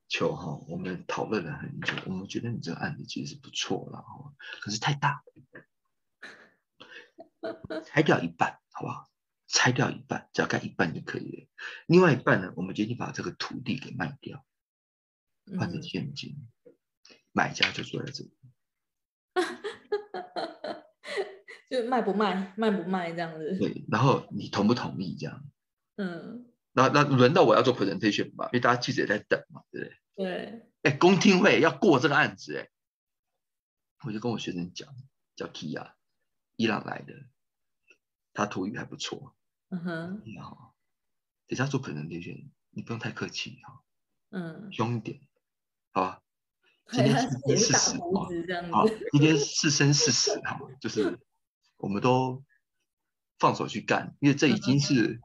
球哈，我们讨论了很久，我们觉得你这个案子其实是不错了哈，可是太大，拆掉一半好不好？拆掉一半，只要盖一半就可以了。另外一半呢，我们决定把这个土地给卖掉，换成现金，买家就坐在这里，就卖不卖，卖不卖这样子。对，然后你同不同意这样？嗯。那那轮到我要做 presentation 吧，因为大家记者也在等嘛，对不对？对。哎，公听会要过这个案子，哎，我就跟我学生讲，叫 Kia，伊朗来的，他土语还不错。嗯哼。你好，等下做 presentation，你不用太客气哈。嗯。凶一点，好吧？今天是事实啊。好，今天是生是死哈，就是我们都放手去干，因为这已经是。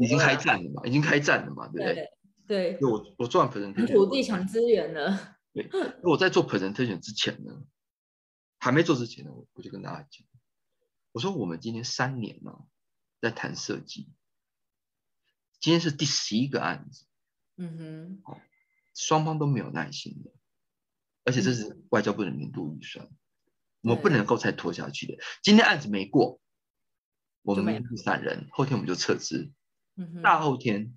已经开战了嘛？已经开战了嘛？对不对？对。我我做完 presentation，土地抢资源了。对。我在做 presentation 之前呢，还没做之前呢，我我就跟大家讲，我说我们今天三年呢，在谈设计，今天是第十一个案子。嗯哼。双方都没有耐心的，而且这是外交部的年度预算，我们不能够再拖下去的。今天案子没过。我们明天散人，后天我们就撤资。嗯大后天，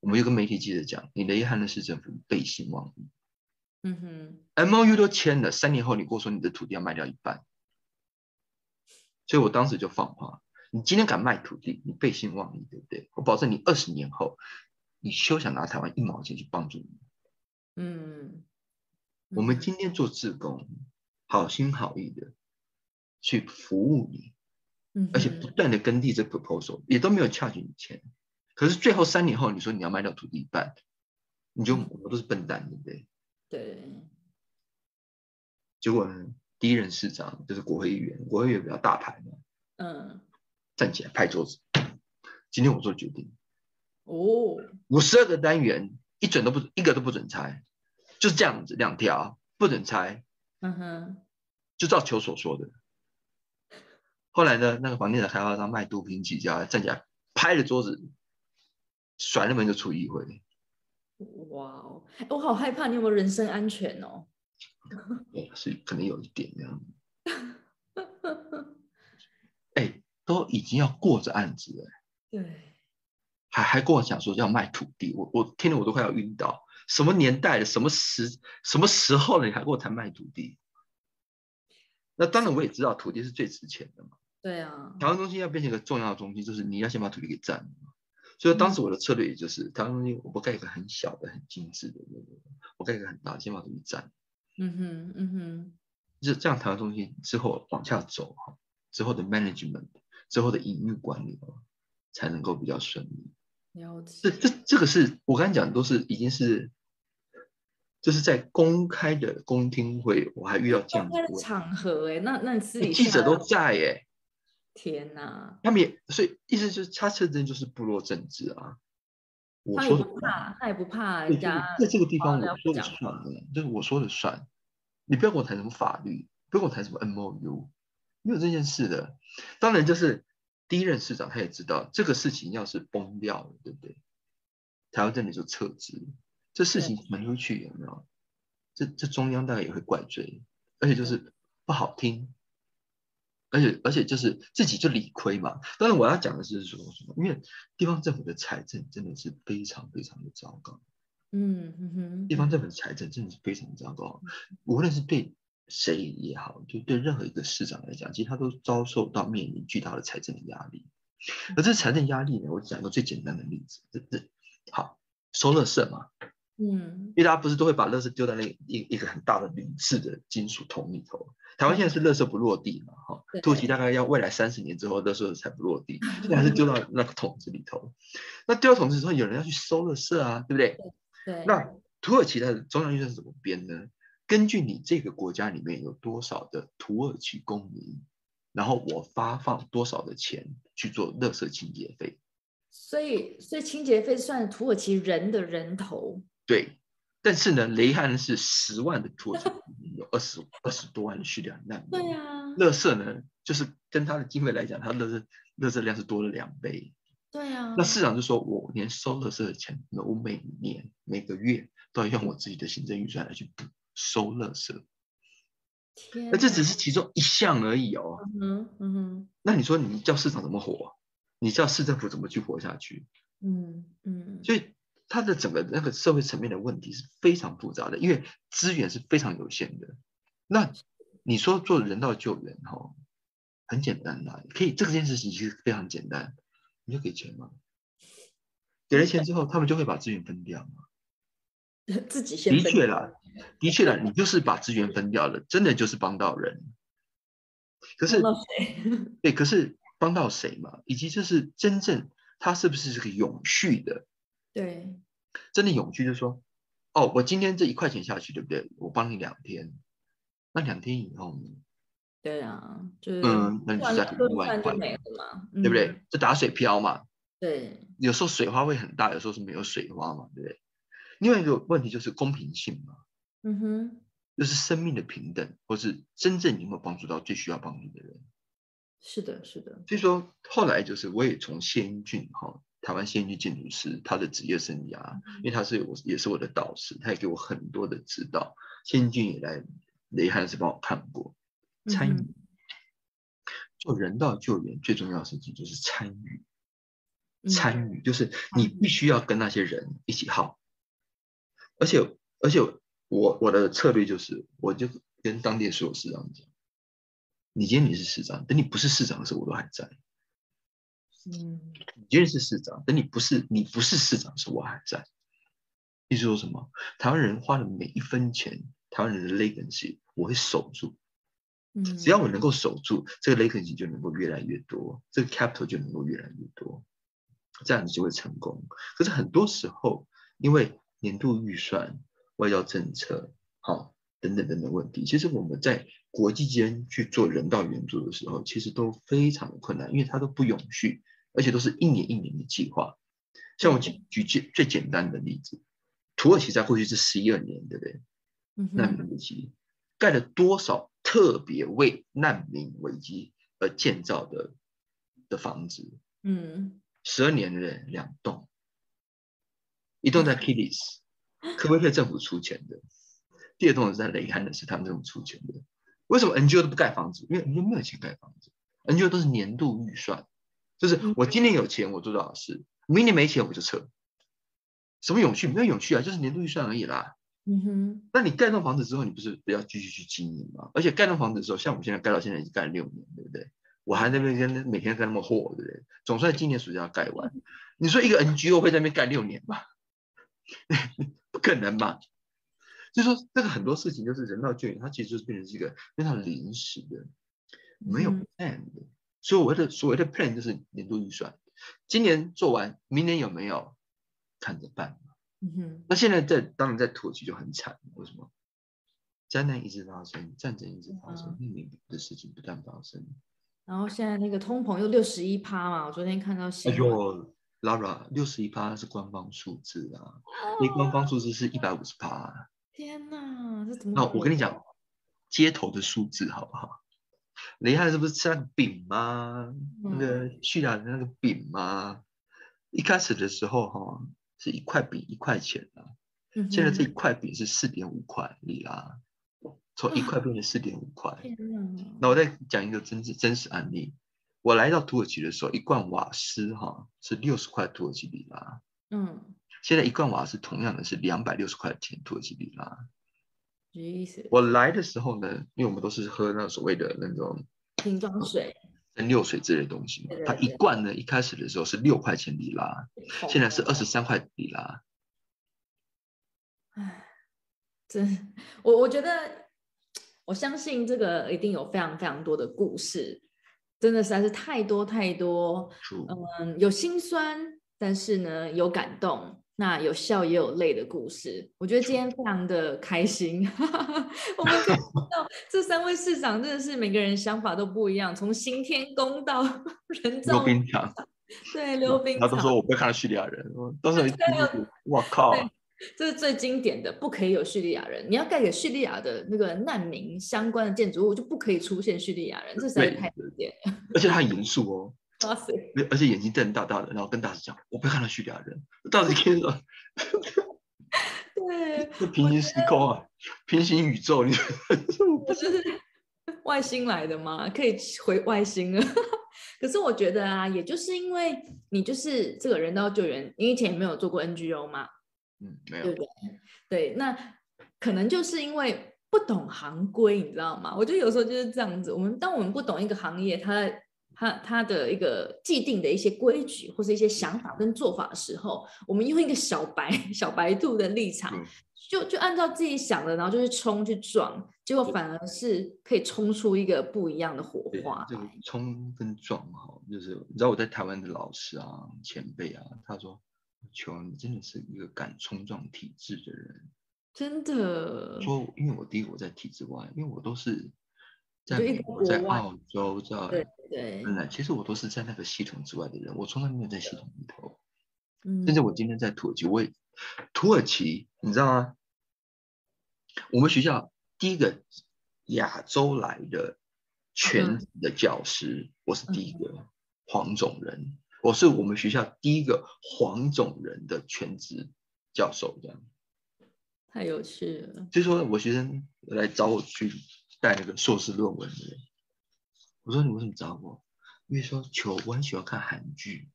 我们又跟媒体记者讲，你雷汉的市政府背信忘义。嗯哼，M O U 都签了，三年后你跟我说你的土地要卖掉一半，所以我当时就放话：你今天敢卖土地，你背信忘义，对不对？我保证你二十年后，你休想拿台湾一毛钱去帮助你。嗯，我们今天做自工，好心好意的去服务你。而且不断的跟地这 proposal 也都没有恰取你钱，可是最后三年后你说你要卖掉土地一半，你就我们都是笨蛋，对不对？对。结果呢，第一任市长就是国会议员，国会议员比较大牌嘛，嗯，站起来拍桌子，今天我做决定，哦，五十二个单元，一准都不一个都不准拆，就是这样子，两条不准拆。嗯哼，就照球所说的。后来呢，那个房地产开发商卖毒品起家，站起来拍了桌子，甩了门就出议会。哇哦，我好害怕，你有没有人身安全哦？对，是可能有一点这样。哎，都已经要过着案子了。对。还还跟我讲说要卖土地，我我听了我都快要晕倒。什么年代了？什么时什么时候了？你还跟我谈卖土地？那当然我也知道土地是最值钱的嘛。对啊。台湾中心要变成一个重要的中心，就是你要先把土地给占了。所以当时我的策略也就是台湾中心我不盖一个很小的、很精致的那个，我盖一个很大，先把土地占。嗯哼，嗯哼。就这样，台湾中心之后往下走哈，之后的 management，之后的营运管理才能够比较顺利。这这这个是我刚才讲的，都是已经是，就是在公开的公听会，我还遇到这样的场合哎，那那自己记者都在哎，天哪！他们也所以意思就是他真正就是部落政治啊。他也不怕，他也不怕人家在这个地方我说了算的，就是我说了算，你不要跟我谈什么法律，不要跟我谈什么 M O U，没有这件事的。当然就是。第一任市长他也知道这个事情要是崩掉了，对不对？台湾政府就撤资，这事情传出去有没有？这这中央大概也会怪罪，而且就是不好听，而且而且就是自己就理亏嘛。当然我要讲的是说什么？因为地方政府的财政真的是非常非常的糟糕。嗯嗯哼，地方政府的财政真的是非常糟糕，无论是对。谁也好，就对任何一个市长来讲，其实他都遭受到面临巨大的财政的压力。而这财政压力呢，我讲一个最简单的例子，这这好收乐色嘛，嗯，因为大家不是都会把垃圾丢在那一一个很大的铝制的金属桶里头。台湾现在是垃圾不落地嘛，哈，土耳其大概要未来三十年之后垃圾才不落地，现在还是丢到那个桶子里头。那丢到桶子之后，有人要去收乐色啊，对不对？对。那土耳其的中央预算是怎么编呢？根据你这个国家里面有多少的土耳其公民，然后我发放多少的钱去做垃圾清洁费，所以所以清洁费算土耳其人的人头。对，但是呢，雷汉是十万的土耳其公民，有二十二十多万的叙利亚难民。对啊，垃圾呢，就是跟他的经费来讲，他垃圾垃圾量是多了两倍。对啊，那市长就说，我连收垃圾的钱，我每年每个月都要用我自己的行政预算来去补。收垃圾，那这只是其中一项而已哦。嗯嗯那你说你叫市场怎么活？你叫市政府怎么去活下去？嗯嗯。所以它的整个那个社会层面的问题是非常复杂的，因为资源是非常有限的。那你说做人道救援哈，很简单的，可以这件事情其实非常简单，你就给钱嘛。给了钱之后，他们就会把资源分掉嘛。自己先的确啦，的确啦，你就是把资源分掉了，真的就是帮到人。可是 对，可是帮到谁嘛？以及就是真正他是不是这个永续的？对，真的永续就是说，哦，我今天这一块钱下去，对不对？我帮你两天，那两天以后呢？对啊，就是嗯，那你就再另外一块嘛，对不对？就打水漂嘛。对，有时候水花会很大，有时候是没有水花嘛，对不对？另外一个问题就是公平性嘛，嗯哼，就是生命的平等，或是真正有没有帮助到最需要帮助的人？是的，是的。所以说后来就是我也从谢英俊哈，台湾谢英俊建筑师他的职业生涯，因为他是我也是我的导师，他也给我很多的指导。谢英俊也来雷汉是帮我看过，参与做人道救援最重要的事情就是参与，参与就是你必须要跟那些人一起耗。而且而且，我我的策略就是，我就跟当地所有市长讲，你今天你是市长，等你不是市长的时候，我都还在。嗯，你今天是市长，等你不是你不是市长的时候，我还在。意思说什么？台湾人花的每一分钱，台湾人的 legacy 我会守住。嗯，只要我能够守住，这个 legacy 就能够越来越多，这个 capital 就能够越来越多，这样子就会成功。可是很多时候，因为年度预算、外交政策，好，等等等等问题，其实我们在国际间去做人道援助的时候，其实都非常的困难，因为它都不永续，而且都是一年一年的计划。像我举举最最简单的例子，土耳其在过去这十一二年，对不对？嗯难民危机盖了多少特别为难民危机而建造的的房子？嗯，十二年的两栋，一栋在 Kilis，科威特政府出钱的；第二栋是在雷汉的，是他们政府出钱的。为什么 NGO 都不盖房子？因为 NGO 没有钱盖房子，NGO 都是年度预算，就是我今年有钱我做多少事，明年没钱我就撤。什么永续？没有永续啊，就是年度预算而已啦。嗯哼，那你盖栋房子之后，你不是不要继续去经营吗？而且盖栋房子的时候，像我们现在盖到现在已经盖了六年，对不对？我还在那边跟每天跟他们货，对不对？总算今年暑假要盖完。你说一个 NGO 会在那边盖六年吗？不可能嘛！所以说，这个很多事情就是人道救援，它其实就是变成是一个非常临时的，没有嗯 plan 的。所谓的所谓的 plan 就是年度预算，今年做完，明年有没有看着办。嗯哼，那现在在当然在土耳其就很惨，为什么？灾难一直发生，战争一直发生，命令的事情不断发生。然后现在那个通膨又六十一趴嘛，我昨天看到新哎闻，呦，Lara，六十一趴是官方数字啊，非官方数字是一百五十趴。天哪，这怎么？那我跟你讲，街头的数字好不好？雷汉是不是吃那个饼吗？那个叙利亚的那个饼吗？一开始的时候哈、是一块饼一块钱啊，嗯现在这一块饼是四点五块里拉，从一块变成四点五块。天哪，那我再讲一个真实真实案例，我来到土耳其的时候，一罐瓦斯哈、是六十块土耳其里拉，嗯，现在一罐瓦斯同样的是两百六十块钱土耳其里拉。意思我来的时候呢，因为我们都是喝那所谓的那种瓶装水，蒸馏水之类的东西嘛对，对它一罐呢一开始的时候是六块钱里拉，现在是二十三块里拉。唉，真，我我觉得，我相信这个一定有非常非常多的故事，真的实在是太多太多，嗯，有心酸，但是呢有感动，那有笑也有泪的故事。我觉得今天。非常的开心，我们可以看到 这三位市长真的是每个人想法都不一样，从行天宫到 人造溜冰场，对溜冰他都说我不会看到叙利亚人，我当时一对有听我靠，对这是最经典的，不可以有叙利亚人。你要盖给叙利亚的那个难民相关的建筑物，就不可以出现叙利亚人，这实在是太经典了。而且他很严肃哦，哇塞！而而且眼睛瞪大大的，然后跟大使讲我不要看到叙利亚人，大使听了对，这平行时空啊，平行宇宙，你我 就是外星来的吗，可以回外星了。可是我觉得啊，也就是因为你就是这个人道救援，你以前也没有做过 NGO 嘛，嗯没有对不对？对，那可能就是因为不懂行规，你知道吗？我觉得有时候就是这样子。我们当我们不懂一个行业，它它它的一个既定的一些规矩或是一些想法跟做法的时候，我们用一个小白 小白兔的立场，嗯就就按照自己想的，然后就去冲去撞，结果反而是可以冲出一个不一样的火花这个。冲跟撞哈，就是你知道我在台湾的老师啊、前辈啊，他说：“球，你真的是一个敢冲撞体制的人。”真的，说，因为我第一个我在体制外，因为我都是在美国、在澳洲、在对对，芬兰，其实我都是在那个系统之外的人，我从来没有在系统里头。嗯甚至我今天在土耳其，我也土耳其，你知道吗？我们学校第一个亚洲来的全职的教师，我是第一个黄种人，我是我们学校第一个黄种人的全职教授这样。太有趣了。就是说我学生来找我去带那个硕士论文的人我说你为什么找我？因为说球我很喜欢看韩剧。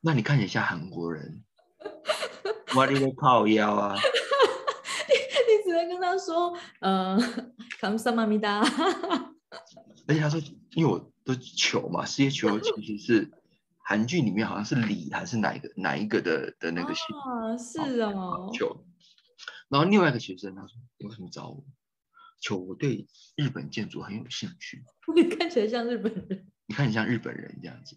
那你看一下韩国人？我的个靠腰啊 你你只能跟他说嗯 come samammyda 而且他说因为我的球嘛世界球其实是韩剧里面好像是李还是哪一个哪一个的的那个姓啊，是哦，球。然后另外一个学生他说，你为什么找我？求我对日本建筑很有兴趣。你看起来像日本人。你看你像日本人这样子，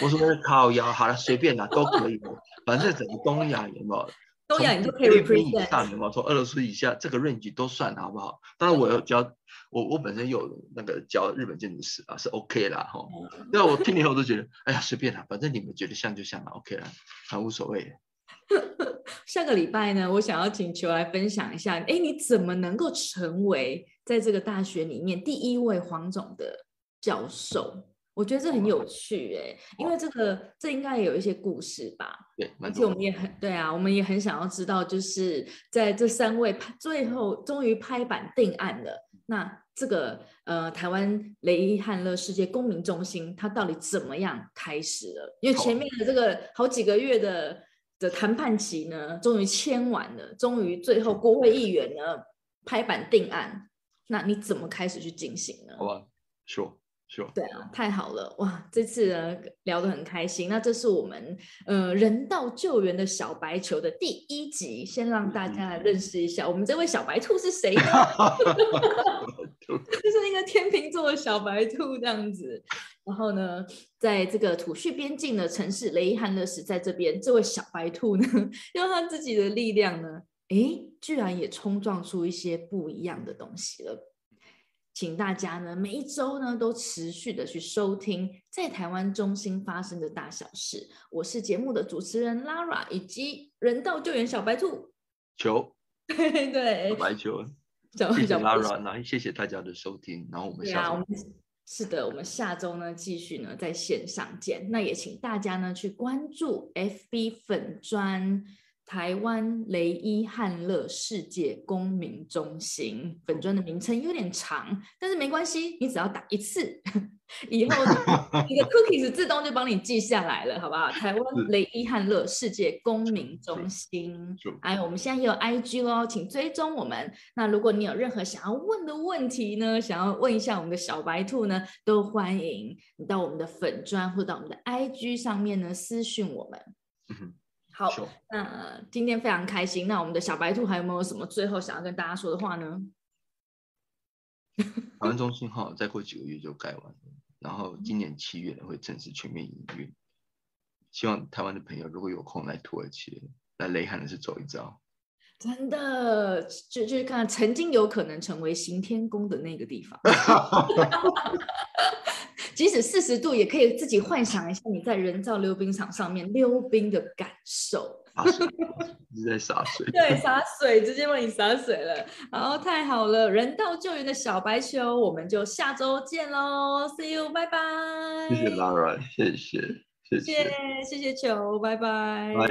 我说靠腰，好了，随便啦，都可以的，反正整个东亚有没有东亚你就可以六分以 represent。上的嘛，从俄罗斯以下这个 range 都算好不好？当然我有教我我本身有那个教日本建筑师啊，是 OK 啦哈。嗯那我听了以后都觉得，哎呀随便啦，反正你们觉得像就像啦，OK 啦，啊无所谓。下个礼拜呢，我想要请求来分享一下，哎，你怎么能够成为在这个大学里面第一位黄总的教授？我觉得这很有趣哎，因为这个这应该也有一些故事吧。对，而。且我们也很对啊，我们也很想要知道，就是在这三位拍最后终于拍板定案了，那这个呃台湾雷伊汉乐世界公民中心它到底怎么样开始了？因为前面的这个好几个月的的谈判期呢，终于签完了，终于最后国会议员呢拍板定案，那你怎么开始去进行呢？好吧，sure 对啊，太好了哇！这次呢聊得很开心。那这是我们呃人道救援的小白球的第一集，先让大家来认识一下我们这位小白兔是谁呢？就是一个天秤座的小白兔这样子。然后呢，在这个土叙边境的城市雷伊汉勒斯，在这边这位小白兔呢，用他自己的力量呢，诶，居然也冲撞出一些不一样的东西了。请大家呢每一周呢都持续的去收听在台湾中心发生的大小事。我是节目的主持人 Lara，以及人道救援小白兔。球，对对 小，白球，小谢谢 Lara，然后谢谢大家的收听，然后我们下是的，我们下周呢继续呢在线上见。那也请大家呢去关注 FB 粉专台湾雷伊汉乐世界公民中心粉专的名称有点长，但是没关系，你只要打一次，以后你的 cookies 自动就帮你记下来了，好不好？台湾雷伊汉乐世界公民中心是，哎，我们现在也有 IG 喽，请追踪我们。那如果你有任何想要问的问题呢，想要问一下我们的小白兔呢，都欢迎你到我们的粉砖或到我们的 IG 上面呢私讯我们。好，那今天非常开心。那我们的小白兔还有没有什么最后想要跟大家说的话呢？台湾中心号再过几个月就盖完了，然后今年七月会正式全面营运。希望台湾的朋友如果有空来土耳其，来雷汉的是走一遭。真的，就就是看曾经有可能成为行天宫的那个地方。即使四十度，也可以自己幻想一下你在人造溜冰场上面溜冰的感受。洒水，一直在洒水。对，洒水，直接为你洒水了。好，太好了！人道救援的小白球，我们就下周见喽，See you，拜拜。谢谢 Lara，谢谢，谢谢谢谢谢球，拜拜。拜